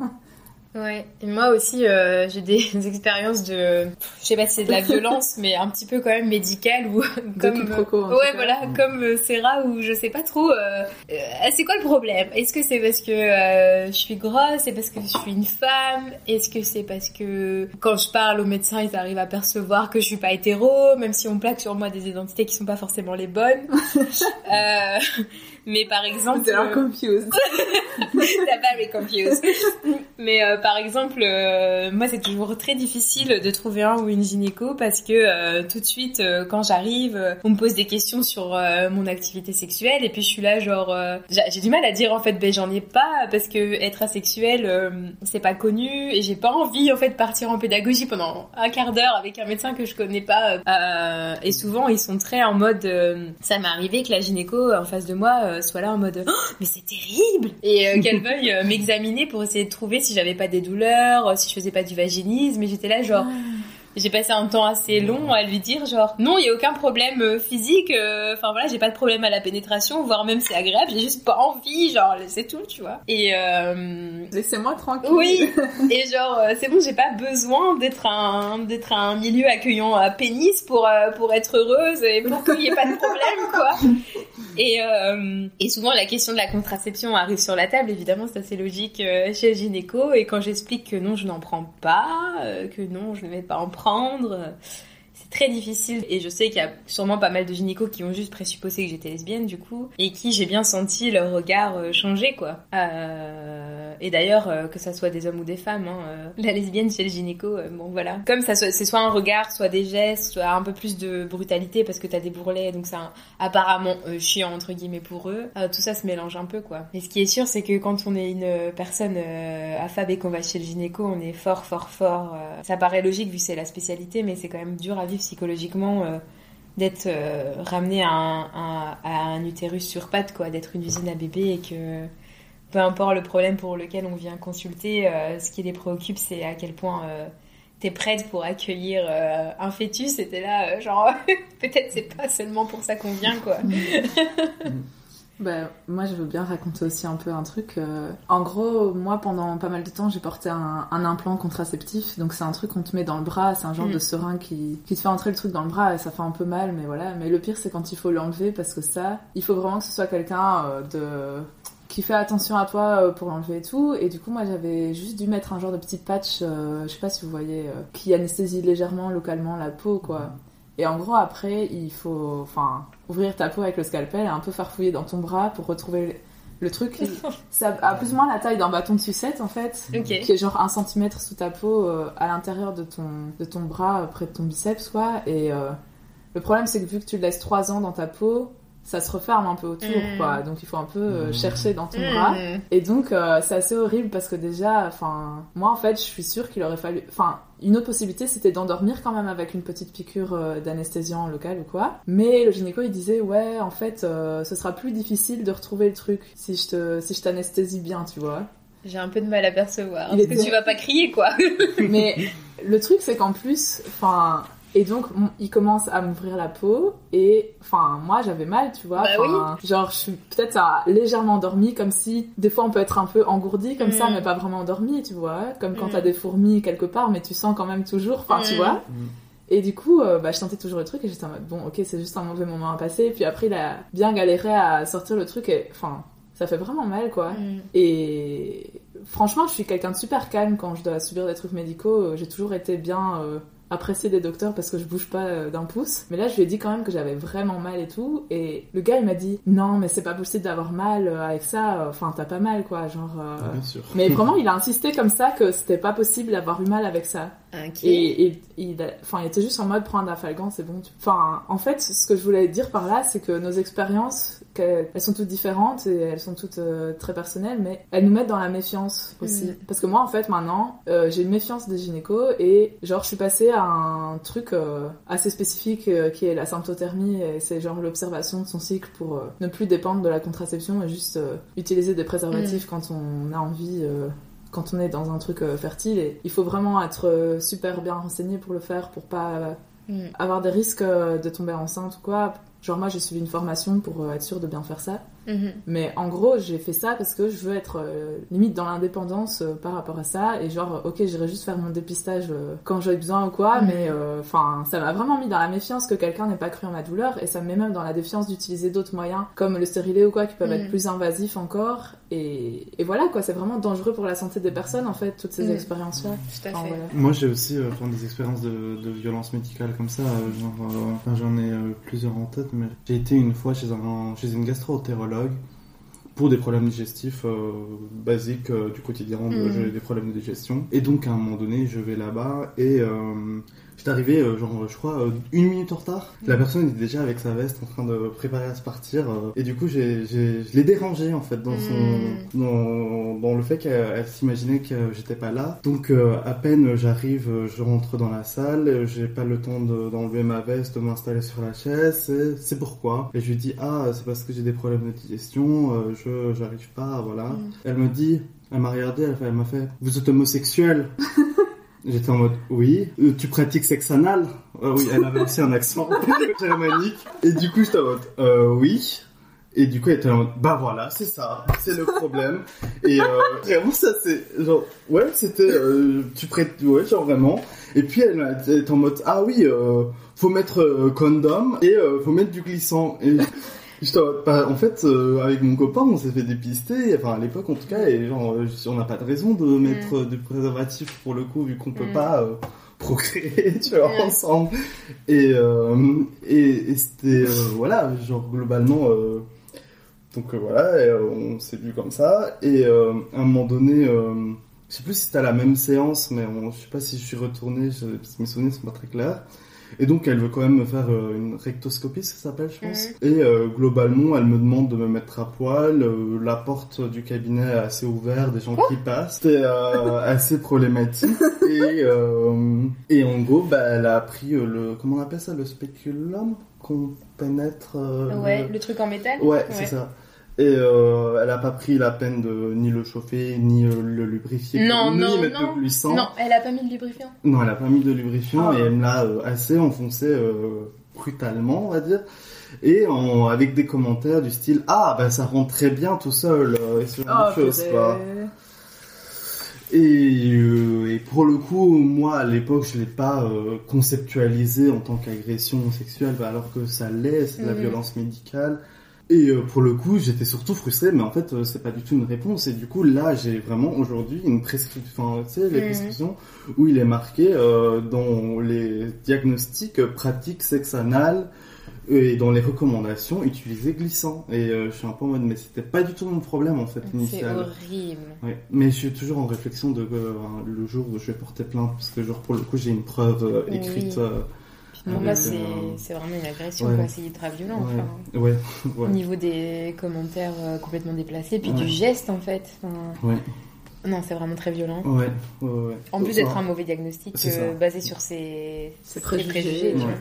Ouais, et moi aussi euh, j'ai des expériences de, je sais pas si c'est de la violence, mais un petit peu quand même médicale ou comme, en tout ouais voilà, comme euh, Sarah où je sais pas trop, euh, euh, c'est quoi le problème? Est-ce que c'est parce que euh, je suis grosse C'est parce que je suis une femme? Est-ce que c'est parce que quand je parle aux médecins ils arrivent à percevoir que je suis pas hétéro, même si on plaque sur moi des identités qui sont pas forcément les bonnes? Euh, Mais par exemple, T'es euh, confused. T'as very confused. Mais euh, par exemple, euh, moi c'est toujours très difficile de trouver un ou une gynéco parce que euh, tout de suite euh, quand j'arrive, euh, on me pose des questions sur euh, mon activité sexuelle. Et puis je suis là genre euh, j'ai du mal à dire en fait ben j'en ai pas parce que être asexuel euh, c'est pas connu. Et j'ai pas envie en fait de partir en pédagogie pendant un quart d'heure avec un médecin que je connais pas. Euh, et souvent ils sont très en mode euh, ça m'est arrivé que la gynéco en face de moi soit là en mode Oh, mais c'est terrible! Et euh, qu'elle veuille m'examiner pour essayer de trouver si j'avais pas des douleurs, euh, si je faisais pas du vaginisme et j'étais là genre j'ai passé un temps assez long à lui dire genre non il y a aucun problème euh, physique euh, enfin voilà j'ai pas de problème à la pénétration voire même c'est agréable j'ai juste pas envie genre c'est tout tu vois et euh, Laissez-moi tranquille. oui, et genre euh, c'est bon, j'ai pas besoin d'être un d'être un milieu accueillant à pénis pour euh, pour être heureuse et pour qu'il y ait pas de problème quoi. Et euh, et souvent la question de la contraception arrive sur la table, évidemment, c'est assez logique euh, chez le gynéco et quand j'explique que non, je n'en prends pas, euh, que non, je ne vais pas en prendre, c'est très difficile et je sais qu'il y a sûrement pas mal de gynécos qui ont juste présupposé que j'étais lesbienne du coup et qui j'ai bien senti leur regard euh, changer quoi. Euh, et d'ailleurs euh, que ça soit des hommes ou des femmes, hein, euh, la lesbienne chez le gynéco, bon voilà. Comme ça c'est soit un regard, soit des gestes, soit un peu plus de brutalité parce que t'as des bourrelets donc c'est apparemment chiant entre guillemets pour eux. Tout ça se mélange un peu quoi. Et ce qui est sûr c'est que quand on est une personne affab et qu'on va chez le gynéco, on est fort fort fort. ça paraît logique vu que c'est la spécialité mais c'est quand même dur à vivre psychologiquement. euh, d'être euh, ramené à un, à- à un utérus sur pattes, quoi, d'être une usine à bébé et que peu importe le problème pour lequel on vient consulter, euh, ce qui les préoccupe, c'est à quel point t'es prête pour accueillir un fœtus. Et t'es là, genre, peut-être c'est pas seulement pour ça qu'on vient, quoi. Bah, moi, je veux bien raconter aussi un peu un truc. euh. En gros, moi, pendant pas mal de temps, j'ai porté un, un implant contraceptif. Donc, c'est un truc qu'on te met dans le bras. C'est un genre Mm. de seringue qui, qui te fait entrer le truc dans le bras et ça fait un peu mal, mais voilà. Mais le pire, c'est quand il faut l'enlever parce que ça, il faut vraiment que ce soit quelqu'un euh, de qui fait attention à toi euh, pour l'enlever et tout. Et du coup, moi, j'avais juste dû mettre un genre de petit patch, euh, je sais pas si vous voyez, euh, qui anesthésie légèrement localement la peau, quoi. Et en gros, après, il faut enfin, ouvrir ta peau avec le scalpel et un peu farfouiller dans ton bras pour retrouver le, le truc. Ça a plus ou moins la taille d'un bâton de sucette, en fait. Ok. Qui est genre un centimètre sous ta peau, euh, à l'intérieur de ton, de ton bras, euh, près de ton biceps, quoi. Et euh, le problème, c'est que vu que tu le laisses 3 ans dans ta peau, ça se referme un peu autour, Mm. quoi. Donc il faut un peu euh, Mm. chercher dans ton bras. Mmh. Et donc, euh, c'est assez horrible parce que déjà, enfin, moi en fait, je suis sûre qu'il aurait fallu. Enfin, une autre possibilité c'était d'endormir quand même avec une petite piqûre euh, d'anesthésiant local ou quoi. Mais le gynéco il disait, ouais, en fait, euh, ce sera plus difficile de retrouver le truc si je te, si je t'anesthésie bien, tu vois. J'ai un peu de mal à percevoir. Il Parce que tu vas pas crier, quoi. Mais le truc, c'est qu'en plus, enfin, et donc on- il commence à m'ouvrir la peau et, enfin, moi j'avais mal, tu vois. Bah Genre, je suis peut-être euh, légèrement endormie, comme si des fois on peut être un peu engourdi comme ça, Mm. mais pas vraiment endormi, tu vois. Comme quand Mm. t'as des fourmis quelque part, mais tu sens quand même toujours, enfin, tu Mm. vois. Et du coup, euh, bah, je sentais toujours le truc et j'étais en mode, bon, ok, c'est juste un mauvais moment à passer. Puis après, il a bien galéré à sortir le truc et, enfin, ça fait vraiment mal, quoi. Mmh. Et franchement, je suis quelqu'un de super calme quand je dois subir des trucs médicaux. J'ai toujours été bien euh, appréciée des docteurs parce que je bouge pas euh, d'un pouce. Mais là, je lui ai dit quand même que j'avais vraiment mal et tout. Et le gars, il m'a dit non, mais c'est pas possible d'avoir mal euh, avec ça. Enfin, t'as pas mal, quoi. Genre. euh, Ah, Bien sûr. Mais vraiment, il a insisté comme ça que c'était pas possible d'avoir eu mal avec ça. Et, et- il, a- enfin, il était juste en mode prends un c'est bon. tu- Enfin, en fait, ce que je voulais dire par là, c'est que nos expériences, elles sont toutes différentes et elles sont toutes euh, très personnelles, mais elles nous mettent dans la méfiance aussi. Mm. Parce que moi, en fait, maintenant, euh, j'ai une méfiance des gynécos et genre, je suis passée à un truc euh, assez spécifique euh, qui est la symptothermie et c'est genre l'observation de son cycle pour euh, ne plus dépendre de la contraception et juste euh, utiliser des préservatifs quand on a envie. Quand on est dans un truc euh, fertile et il faut vraiment être euh, super bien renseigné pour le faire pour pas euh, Mmh. avoir des risques de tomber enceinte ou quoi. Genre moi j'ai suivi une formation pour être sûre de bien faire ça. Mmh. Mais en gros j'ai fait ça parce que je veux être euh, limite dans l'indépendance euh, par rapport à ça et genre ok j'irai juste faire mon dépistage euh, quand j'ai besoin ou quoi Mhm. mais enfin ça m'a vraiment mis dans la méfiance que quelqu'un n'ait pas cru en ma douleur et ça me met même dans la défiance d'utiliser d'autres moyens comme le stérilet ou quoi qui peuvent Mhm. être plus invasifs encore et, et voilà quoi c'est vraiment dangereux pour la santé des personnes en fait toutes ces Mhm. expériences là. Tout à fait. Moi, j'ai aussi euh, enfin, des expériences de, de violence médicale comme ça. euh, genre, euh, enfin, j'en ai euh, plusieurs en tête, mais j'ai été une fois chez, un, chez une gastro-entérologue pour des problèmes digestifs euh, basiques euh, du quotidien. J'ai des problèmes de digestion. Et donc, à un moment donné, je vais là-bas et euh, j'étais arrivé, euh, genre, je crois, euh, une minute en retard. La personne était déjà avec sa veste en train de préparer à se partir. euh, et du coup, j'ai, j'ai- je l'ai dérangé en fait dans son, Mhm. dans, dans le fait qu'elle elle s'imaginait que j'étais pas là. Donc à peine j'arrive, je rentre dans la salle, j'ai pas le temps de- d'enlever ma veste, de m'installer sur la chaise. C'est, c'est pourquoi? Et je lui dis ah c'est parce que j'ai des problèmes de digestion, je j'arrive pas, voilà. Mhm. Elle me dit, elle m'a regardé, elle m'a fait vous êtes homosexuel. J'étais en mode oui, Euh, tu pratiques sexe anal? Euh, Oui, elle avait aussi un accent germanique. Et du coup j'étais en mode euh, oui. Et du coup, elle était en mode, bah voilà, c'est ça, c'est le problème. Et euh, vraiment, ça, c'est genre, ouais, c'était, euh, tu prêtes, ouais, genre vraiment. Et puis, elle, elle était en mode, ah oui, faut mettre condom et faut mettre du glissant. Et bah, en fait, euh, avec mon copain, on s'est fait dépister, enfin à l'époque en tout cas, et genre, euh, on n'a pas de raison de mettre euh, du préservatif pour le coup, vu qu'on peut Mm. pas. euh, procréer tu vois Mm. ensemble et euh, et, et c'était euh, voilà genre globalement euh, donc euh, voilà, et, euh, on s'est vu comme ça. Et euh, à un moment donné, euh, je sais plus si c'était à la même séance, mais on- je sais pas si je suis retourné, je, mes souvenirs sont pas très clairs. Et donc elle veut quand même me faire euh, une rectoscopie, ça s'appelle, je pense. Mhm. Et euh, globalement, elle me demande de me mettre à poil. euh, la porte du cabinet est assez ouverte, des gens qui passent. C'était euh, assez problématique. Et, euh, et en gros, bah, elle a pris euh, le... Comment on appelle ça Le spéculum qu'on pénètre... euh, Ouais, le- le truc en métal Ouais, c'est ça. Et euh, elle a pas pris la peine de ni le chauffer, ni euh, le lubrifier, Non, ni non, mettre non. de gluissant. Non, elle a pas mis de lubrifiant. Non, elle a pas mis de lubrifiant Ah. et elle me l'a euh, assez enfoncé euh, brutalement, on va dire. Et en, avec des commentaires du style Ah, bah ça rentre très bien tout seul, et ce genre Oh, de choses, quoi. Et, euh, et pour le coup, moi à l'époque, je l'ai pas euh, conceptualisé en tant qu'agression sexuelle, alors que ça l'est, c'est de la Mhm. violence médicale. Et euh, pour le coup, j'étais surtout frustré, mais en fait, euh, c'est pas du tout une réponse. Et du coup, là, j'ai vraiment aujourd'hui une prescription, enfin, tu sais, les Mhm. prescriptions où il est marqué euh, dans les diagnostics pratiques sexe anal et dans les recommandations utiliser glissant. Et euh, je suis un peu en mode, mais c'était pas du tout mon problème en fait C'est initial. horrible. Ouais. Mais je suis toujours en réflexion de euh, le jour où je vais porter plainte, parce que genre pour le coup j'ai une preuve euh, Oui. Avec, moi, c'est euh, c'est vraiment une agression, ouais. quoi. C'est ultra violent. enfin. ouais, ouais, Au niveau des commentaires euh, complètement déplacés, puis Ouais. du geste en fait. Enfin, ouais, Non, c'est vraiment très violent. ouais, ouais, ouais. En plus d'être un mauvais diagnostic euh, basé sur ses, Ses ses préjugés, tu vois. Ouais.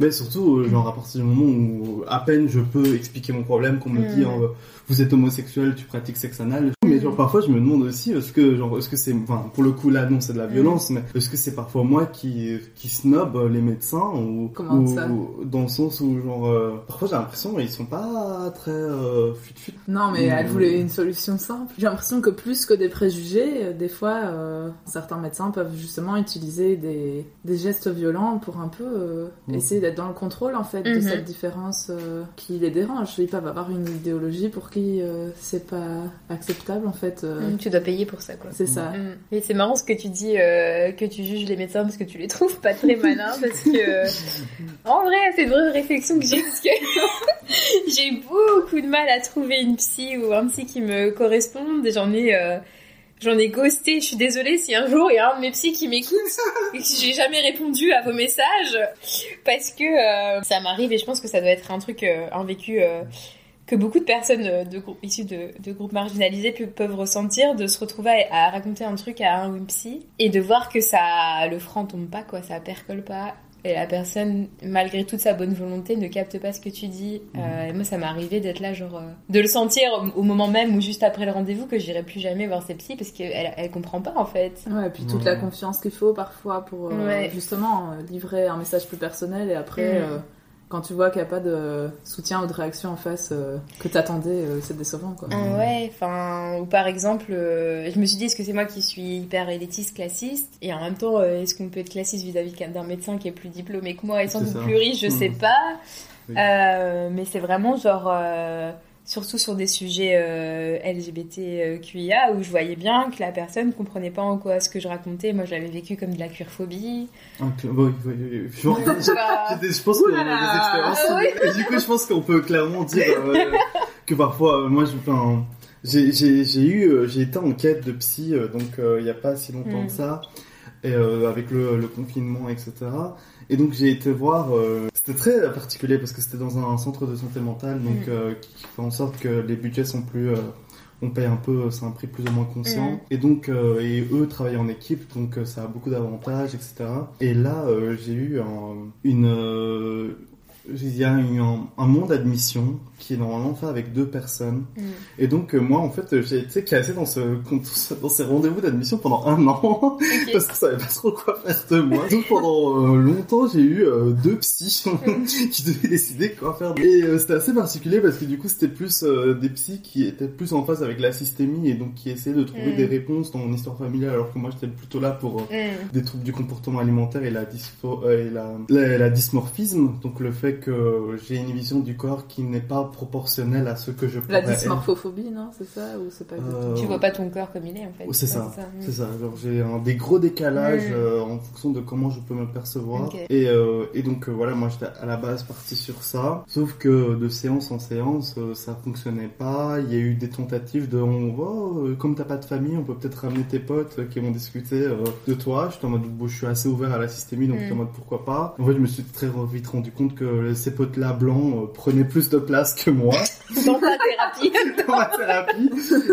Mais surtout, euh, genre à partir du moment où à peine je peux expliquer mon problème, qu'on me dit Mm. euh, vous êtes homosexuel, tu pratiques sexe anal. Mais genre parfois je me demande aussi est-ce que genre est-ce que c'est enfin pour le coup là non c'est de la Mm. violence mais est-ce que c'est parfois moi qui qui snob euh, les médecins ou Comment ou- ça dans le sens où genre euh, parfois j'ai l'impression ils sont pas très euh, fut fut. Non, mais Mm. elle voulait une solution simple. J'ai l'impression que plus que des préjugés, des fois, euh, certains médecins peuvent justement utiliser des, des gestes violents pour un peu Mm. essayer d'être dans le contrôle, en fait, de Mhm. cette différence euh, qui les dérange. Ils peuvent avoir une idéologie pour qui euh, c'est pas acceptable, en fait. euh, Mm, Tu dois payer pour ça, quoi. C'est ça. Mm. Et c'est marrant ce que tu dis, euh, que tu juges les médecins parce que tu les trouves pas très malins, parce que en vrai, c'est une vraie réflexion que j'ai, parce que j'ai beaucoup de mal à trouver une psy ou un psy qui me corresponde. Et J'en ai, euh, j'en ai ghosté. Je suis désolée si un jour il y a un de mes psys qui m'écoute et que j'ai jamais répondu à vos messages, parce que euh, ça m'arrive et je pense que ça doit être un truc, euh, un vécu. euh, que beaucoup de personnes de groupes issus de, de groupes marginalisés pe- peuvent ressentir, de se retrouver à, à raconter un truc à un ou une psy et de voir que ça, le franc tombe pas, quoi, ça percole pas. Et la personne, malgré toute sa bonne volonté, ne capte pas ce que tu dis. Euh, et moi, ça m'est arrivé d'être là, genre, euh, de le sentir au, au moment même ou juste après le rendez-vous que j'irai plus jamais voir ces psys parce qu'elle elle comprend pas en fait. Ouais, et puis toute la confiance qu'il faut parfois pour euh, Ouais. justement euh, livrer un message plus personnel et après, Mm. Quand tu vois qu'il n'y a pas de soutien ou de réaction en face euh, que t'attendais, euh, c'est décevant quoi. Ah ouais, enfin, ou par exemple, euh, je me suis dit, est-ce que c'est moi qui suis hyper élitiste, classiste? Et en même temps, euh, est-ce qu'on peut être classiste vis-à-vis d'un médecin qui est plus diplômé que moi et sans doute plus riche, je Mhm. sais pas. Oui. Euh, mais c'est vraiment genre, euh, surtout sur des sujets euh, LGBTQIA, où je voyais bien que la personne comprenait pas en quoi ce que je racontais. Moi, je l'avais vécu comme de la queerphobie. Que- oui, oui, oui, oui. Je- Je pense qu'on a des expériences. Ah oui. Du coup, je pense qu'on peut clairement dire euh, que parfois, euh, moi, je, enfin, j'ai, eu, euh, j'ai été en quête de psy, donc il n'y a pas si longtemps Mm. que ça, et euh, avec le, le confinement, etc. Et donc j'ai été voir. euh, c'était très particulier parce que c'était dans un centre de santé mentale, donc Mm. euh, qui fait en sorte que les budgets sont plus. euh, on paye un peu, c'est un prix plus ou moins conscient. Mm. Et donc, euh, et eux travaillent en équipe, donc euh, ça a beaucoup d'avantages, etc. Et là, euh, j'ai eu un- une, euh, il y a un, un monde d'admission qui est normalement fait avec deux personnes. Mm. Et donc euh, moi, en fait, j'ai été cassé dans ce dans ces rendez-vous d'admission pendant un an parce que je savais pas trop quoi faire de moi. Donc pendant euh, longtemps, j'ai eu euh, deux psys qui devaient décider quoi faire. Et euh, c'était assez particulier parce que du coup, c'était plus euh, des psys qui étaient plus en phase avec la systémie et donc qui essayaient de trouver Mm. des réponses dans mon histoire familiale, alors que moi, j'étais plutôt là pour euh, Mm. des troubles du comportement alimentaire et la, dyspho- euh, et la, la, la dysmorphisme, donc le fait fait que j'ai une vision du corps qui n'est pas proportionnelle à ce que je pourrais La être. dysmorphophobie, non C'est ça Ou c'est pas Euh, Tu vois pas ton corps comme il est en fait. Oh, c'est ça, c'est ça. Genre, j'ai un des gros décalages euh, en fonction de comment je peux me percevoir. Et, euh, et donc euh, voilà, moi j'étais à la base parti sur ça. Sauf que de séance en séance, euh, ça fonctionnait pas. Il y a eu des tentatives de, on oh, comme t'as pas de famille, on peut peut-être ramener tes potes qui vont discuter euh, de toi. J'étais en mode, bon, je suis assez ouvert à la systémie, donc Mm. j'étais en mode pourquoi pas. En fait, je me suis très vite rendu compte que ces potes-là blancs euh, prenaient plus de place que moi. Dans ta thérapie. dans ma thérapie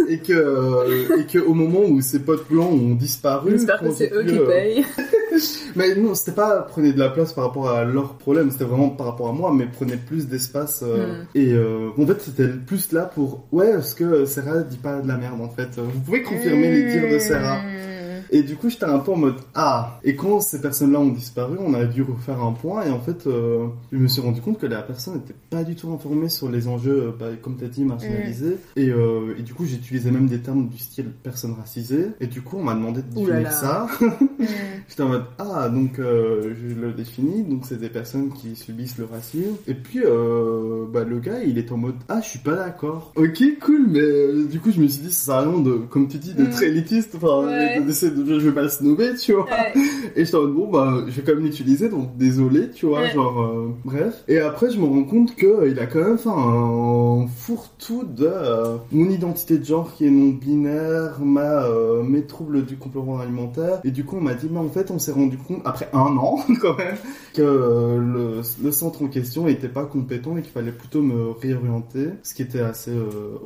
et que euh, et que au moment où ces potes blancs ont disparu J'espère que c'est eux qui euh, payent. mais non c'était pas prenez de la place par rapport à leurs problèmes c'était vraiment par rapport à moi mais prenez plus d'espace euh, Mm. et euh, en fait c'était plus là pour ouais est-ce que Sarah dit pas de la merde en fait? Vous pouvez confirmer les dires de Sarah Mmh. Et du coup, j'étais un peu en mode ah. Et quand ces personnes-là ont disparu, on a dû refaire un point. Et en fait, euh, je me suis rendu compte que la personne n'était pas du tout informée sur les enjeux, euh, bah, comme t'as dit, marginalisés. Et, euh, et du coup, j'utilisais même des termes du style personne racisée. Et du coup, on m'a demandé de définir ça. Mmh. J'étais en mode ah donc euh, je le définis donc c'est des personnes qui subissent le racisme et puis euh, bah le gars il est en mode ah je suis pas d'accord ok cool mais euh, du coup je me suis dit ça sert à rien de comme tu dis d'être Mm. élitiste enfin Ouais. d'essayer de je vais pas le snobber tu vois Ouais. et j'étais en mode bon bah je vais quand même l'utiliser donc désolé tu vois Ouais. genre euh, bref et après je me rends compte que euh, il a quand même fait un fourre-tout de euh, mon identité de genre qui est non binaire ma euh, mes troubles du comportement alimentaire et du coup on m'a dit mais en fait on s'est rendu compte après un an quand même que le, le centre en question était pas compétent et qu'il fallait plutôt me réorienter ce qui était assez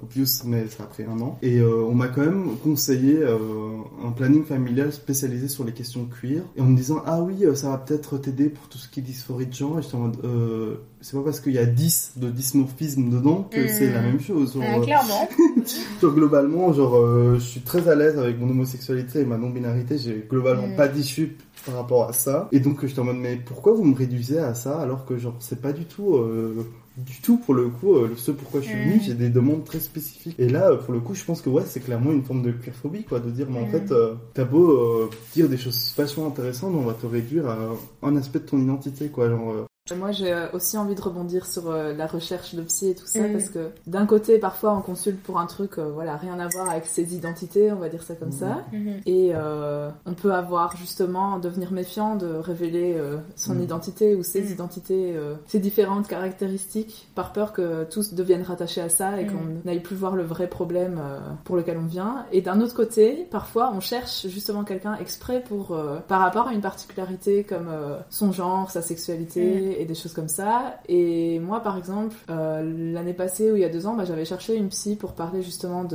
obvious mais ça a pris un an et on m'a quand même conseillé un planning familial spécialisé sur les questions cuir et en me disant ah oui euh, ça va peut-être t'aider pour tout ce qui est dysphorie de et j'étais en mode euh, c'est pas parce qu'il y a 10 de dysmorphisme dedans que Mm. c'est la même chose genre, Mmh, euh, clairement. genre, globalement genre euh, je suis très à l'aise avec mon homosexualité et ma non-binarité j'ai globalement Mm. pas d'issue par rapport à ça et donc j'étais en mode mais pourquoi vous me réduisez à ça alors que genre c'est pas du tout euh, du tout pour le coup euh, ce pourquoi je suis venu Mm. j'ai des demandes très spécifiques et là pour le coup je pense que ouais c'est clairement une forme de queerphobie quoi de dire mais en fait t'as beau dire des choses vachement intéressantes on va te réduire à un aspect de ton identité quoi genre Moi, j'ai euh, aussi envie de rebondir sur euh, la recherche de psy et tout ça, parce que d'un côté, parfois, on consulte pour un truc, euh, voilà, rien à voir avec ses identités, on va dire ça comme Mm. ça. Mmh. Et euh, on peut avoir justement devenir méfiant de révéler euh, son Mm. identité ou ses identités, euh, ses différentes caractéristiques, par peur que tous deviennent rattachés à ça et qu'on n'aille plus voir le vrai problème euh, pour lequel on vient. Et d'un autre côté, parfois on cherche justement quelqu'un exprès pour, euh, par rapport à une particularité comme euh, son genre, sa sexualité et des choses comme ça. Et moi, par exemple, euh, l'année passée ou il y a deux ans, bah, j'avais cherché une psy pour parler justement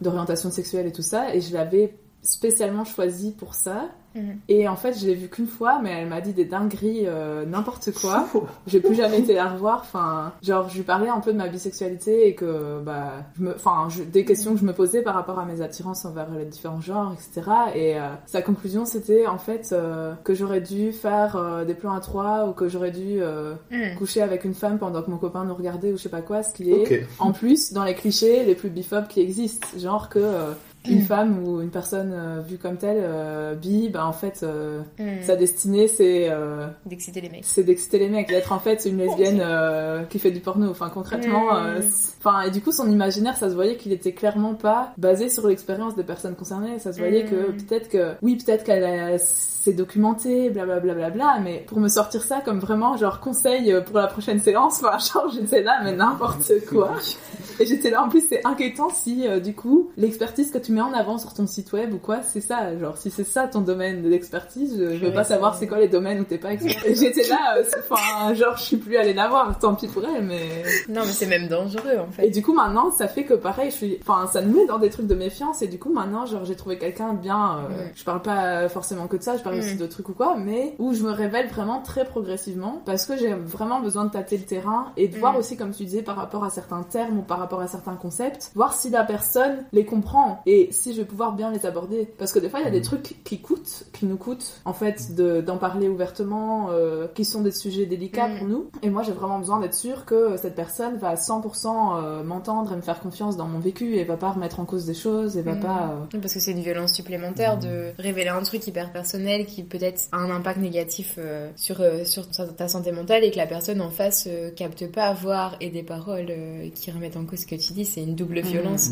d'orientation sexuelle et tout ça, et je l'avais spécialement choisie pour ça. Mhm. Et en fait, je l'ai vue qu'une fois, mais elle m'a dit des dingueries, euh, n'importe quoi. J'ai plus jamais été la revoir. Enfin, genre, je lui parlais un peu de ma bisexualité et que, bah, je me, enfin, je- des questions que je me posais par rapport à mes attirances envers les différents genres, etc. Et euh, sa conclusion, c'était en fait euh, que j'aurais dû faire euh, des plans à trois ou que j'aurais dû euh, Mmh. coucher avec une femme pendant que mon copain nous regardait ou je sais pas quoi, ce qui est en plus dans les clichés les plus biphobes qui existent. Genre que euh, une Mm. femme ou une personne euh, vue comme telle, euh, bi, bah en fait, euh, Mmh. sa destinée c'est euh, D'exciter les mecs. c'est d'exciter les mecs, d'être en fait une lesbienne qui fait du porno. Enfin concrètement, Mm. enfin et du coup son imaginaire, ça se voyait qu'il était clairement pas basé sur l'expérience des personnes concernées. Ça se voyait Mm. que peut-être que oui, peut-être qu'elle a- s'est documentée, blablabla, bla, bla, bla, mais pour me sortir ça comme vraiment genre conseil pour la prochaine séance, enfin genre j'étais là mais n'importe quoi. Et j'étais là, en plus, c'est inquiétant si, du coup, l'expertise que tu mets en avant sur ton site web ou quoi, c'est ça. Genre, si c'est ça ton domaine d'expertise, je, je veux pas savoir c'est quoi les domaines où t'es pas expert. J'étais là, euh, enfin, genre, je suis plus allée la voir, tant pis pour elle, mais... Non, mais c'est même dangereux en fait. Et du coup, maintenant, ça fait que pareil, je suis, enfin, ça nous met dans des trucs de méfiance. Et du coup, maintenant, genre, j'ai trouvé quelqu'un bien. euh, Mm. Je parle pas forcément que de ça, je parle Mm. aussi de trucs ou quoi, mais où je me révèle vraiment très progressivement parce que j'ai vraiment besoin de tâter le terrain et de Mm. voir aussi, comme tu disais, par rapport à certains termes ou par rapport à certains concepts, voir si la personne les comprend. Et et si je vais pouvoir bien les aborder. Parce que des fois, il y a des Mm. trucs qui coûtent, qui nous coûtent, en fait, de- d'en parler ouvertement, euh, qui sont des sujets délicats Mm. pour nous. Et moi, j'ai vraiment besoin d'être sûre que cette personne va à 100% euh, m'entendre et me faire confiance dans mon vécu et va pas remettre en cause des choses et va Mm. pas. euh, Parce que c'est une violence supplémentaire de révéler un truc hyper personnel qui peut-être a un impact négatif euh, sur, euh, sur ta ta santé mentale et que la personne en face euh, capte pas à voir et des paroles euh, qui remettent en cause ce que tu dis. C'est une double violence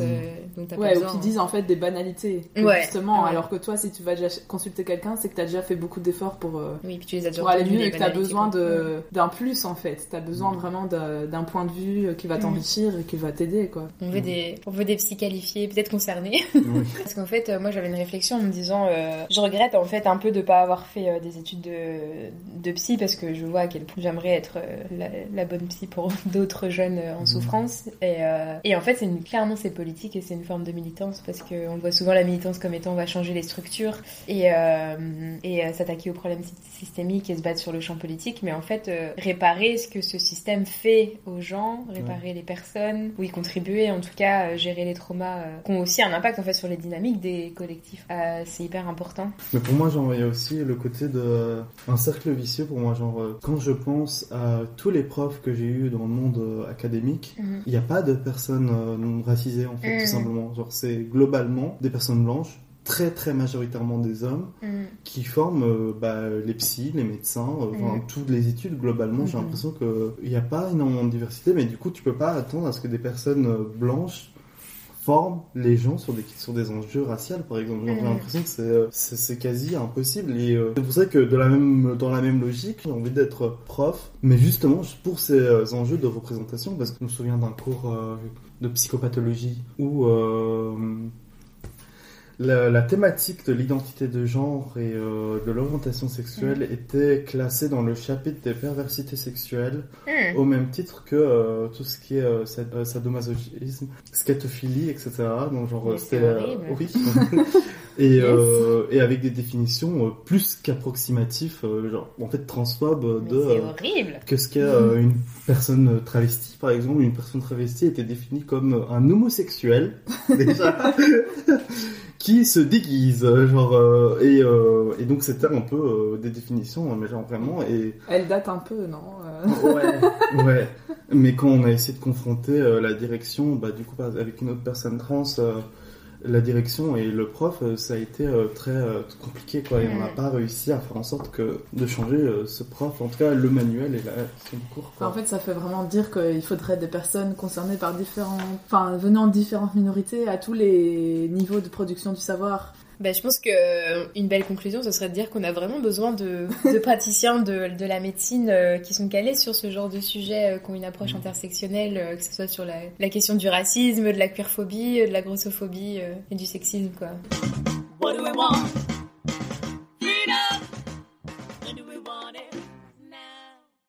dont t'as pas Ouais, ou besoin. qui disent en fait des banalités. que Ouais, Justement, ouais. alors que toi, si tu vas déjà consulter quelqu'un, c'est que t'as déjà fait beaucoup d'efforts pour, euh, Oui, puis tu les as pour aller mieux et que t'as banalités, besoin d'un plus en fait. T'as besoin vraiment d'un point de vue euh, qui va Mm. t'enrichir et qui va t'aider quoi. On veut des, on veut des psy qualifiés, peut-être concernés. Oui. Parce qu'en fait, euh, moi j'avais une réflexion en me disant, euh, je regrette en fait un peu de pas avoir fait euh, des études de, de psy parce que je vois à quel point j'aimerais être euh, la, la bonne psy pour d'autres jeunes euh, en souffrance. Et, euh, et en fait, c'est une, clairement c'est politique et c'est une forme de militance parce qu'on voit souvent la militance comme étant on va changer les structures et, euh, et euh, s'attaquer aux problèmes sy- systémiques et se battre sur le champ politique. Mais en fait, euh, réparer ce que ce système fait aux gens, réparer les personnes, ou y contribuer, en tout cas, gérer les traumas qui ont aussi un impact en fait sur les dynamiques des collectifs. C'est hyper important. Mais pour moi, genre, il y a aussi le côté de un cercle vicieux pour moi. Genre, quand je pense à tous les profs que j'ai eu dans le monde académique, Mhm. il n'y a pas de personnes non racisées en fait, Mhm. tout simplement. Genre, c'est globalement des personnes blanches, très très majoritairement des hommes, Mhm. qui forment euh, bah, les psys, les médecins, euh, enfin, Mhm. toutes les études globalement. J'ai Mhm. l'impression qu'il n'y a pas énormément de diversité, mais du coup, tu peux pas attendre à ce que des personnes euh, blanches forment les gens sur des, sur des enjeux raciaux, par exemple. J'ai Mhm. l'impression que c'est, euh, quasi impossible. Et euh, c'est pour ça que de la même, dans la même logique, j'ai envie d'être prof, mais justement pour ces euh, enjeux de représentation, parce que je me souviens d'un cours euh, de psychopathologie où euh, la, la thématique de l'identité de genre et euh, de l'orientation sexuelle était classée dans le chapitre des perversités sexuelles Mhm. au même titre que euh, tout ce qui est euh, euh, sadomasochisme, scatophilie, etc. Donc genre c'était horrible. oui. et et avec des définitions plus qu'approximatives, genre en fait transphobes Mais de horrible. que ce qu'est une personne travestie, par exemple, une personne travestie était définie comme un homosexuel, déjà, qui se déguise, genre, euh, et, euh, et donc c'était un peu euh, des définitions, mais genre vraiment, et Elle date un peu, non Euh, ouais, ouais, mais quand on a essayé de confronter euh, la direction, bah du coup, avec une autre personne trans, euh, la direction et le prof, euh, ça a été euh, très euh, compliqué, quoi, et on n'a pas réussi à faire en sorte que de changer ce prof, en tout cas le manuel et la son cours, quoi. En fait, ça fait vraiment dire qu'il faudrait des personnes concernées par différents, enfin venant de différentes minorités à tous les niveaux de production du savoir. Ben, je pense que euh, une belle conclusion, ce serait de dire qu'on a vraiment besoin de, de praticiens de, de la médecine euh, qui sont calés sur ce genre de sujet, euh, qui ont une approche intersectionnelle, euh, que ce soit sur la, la question du racisme, de la queerphobie, de la grossophobie euh, et du sexisme, quoi. What do we want?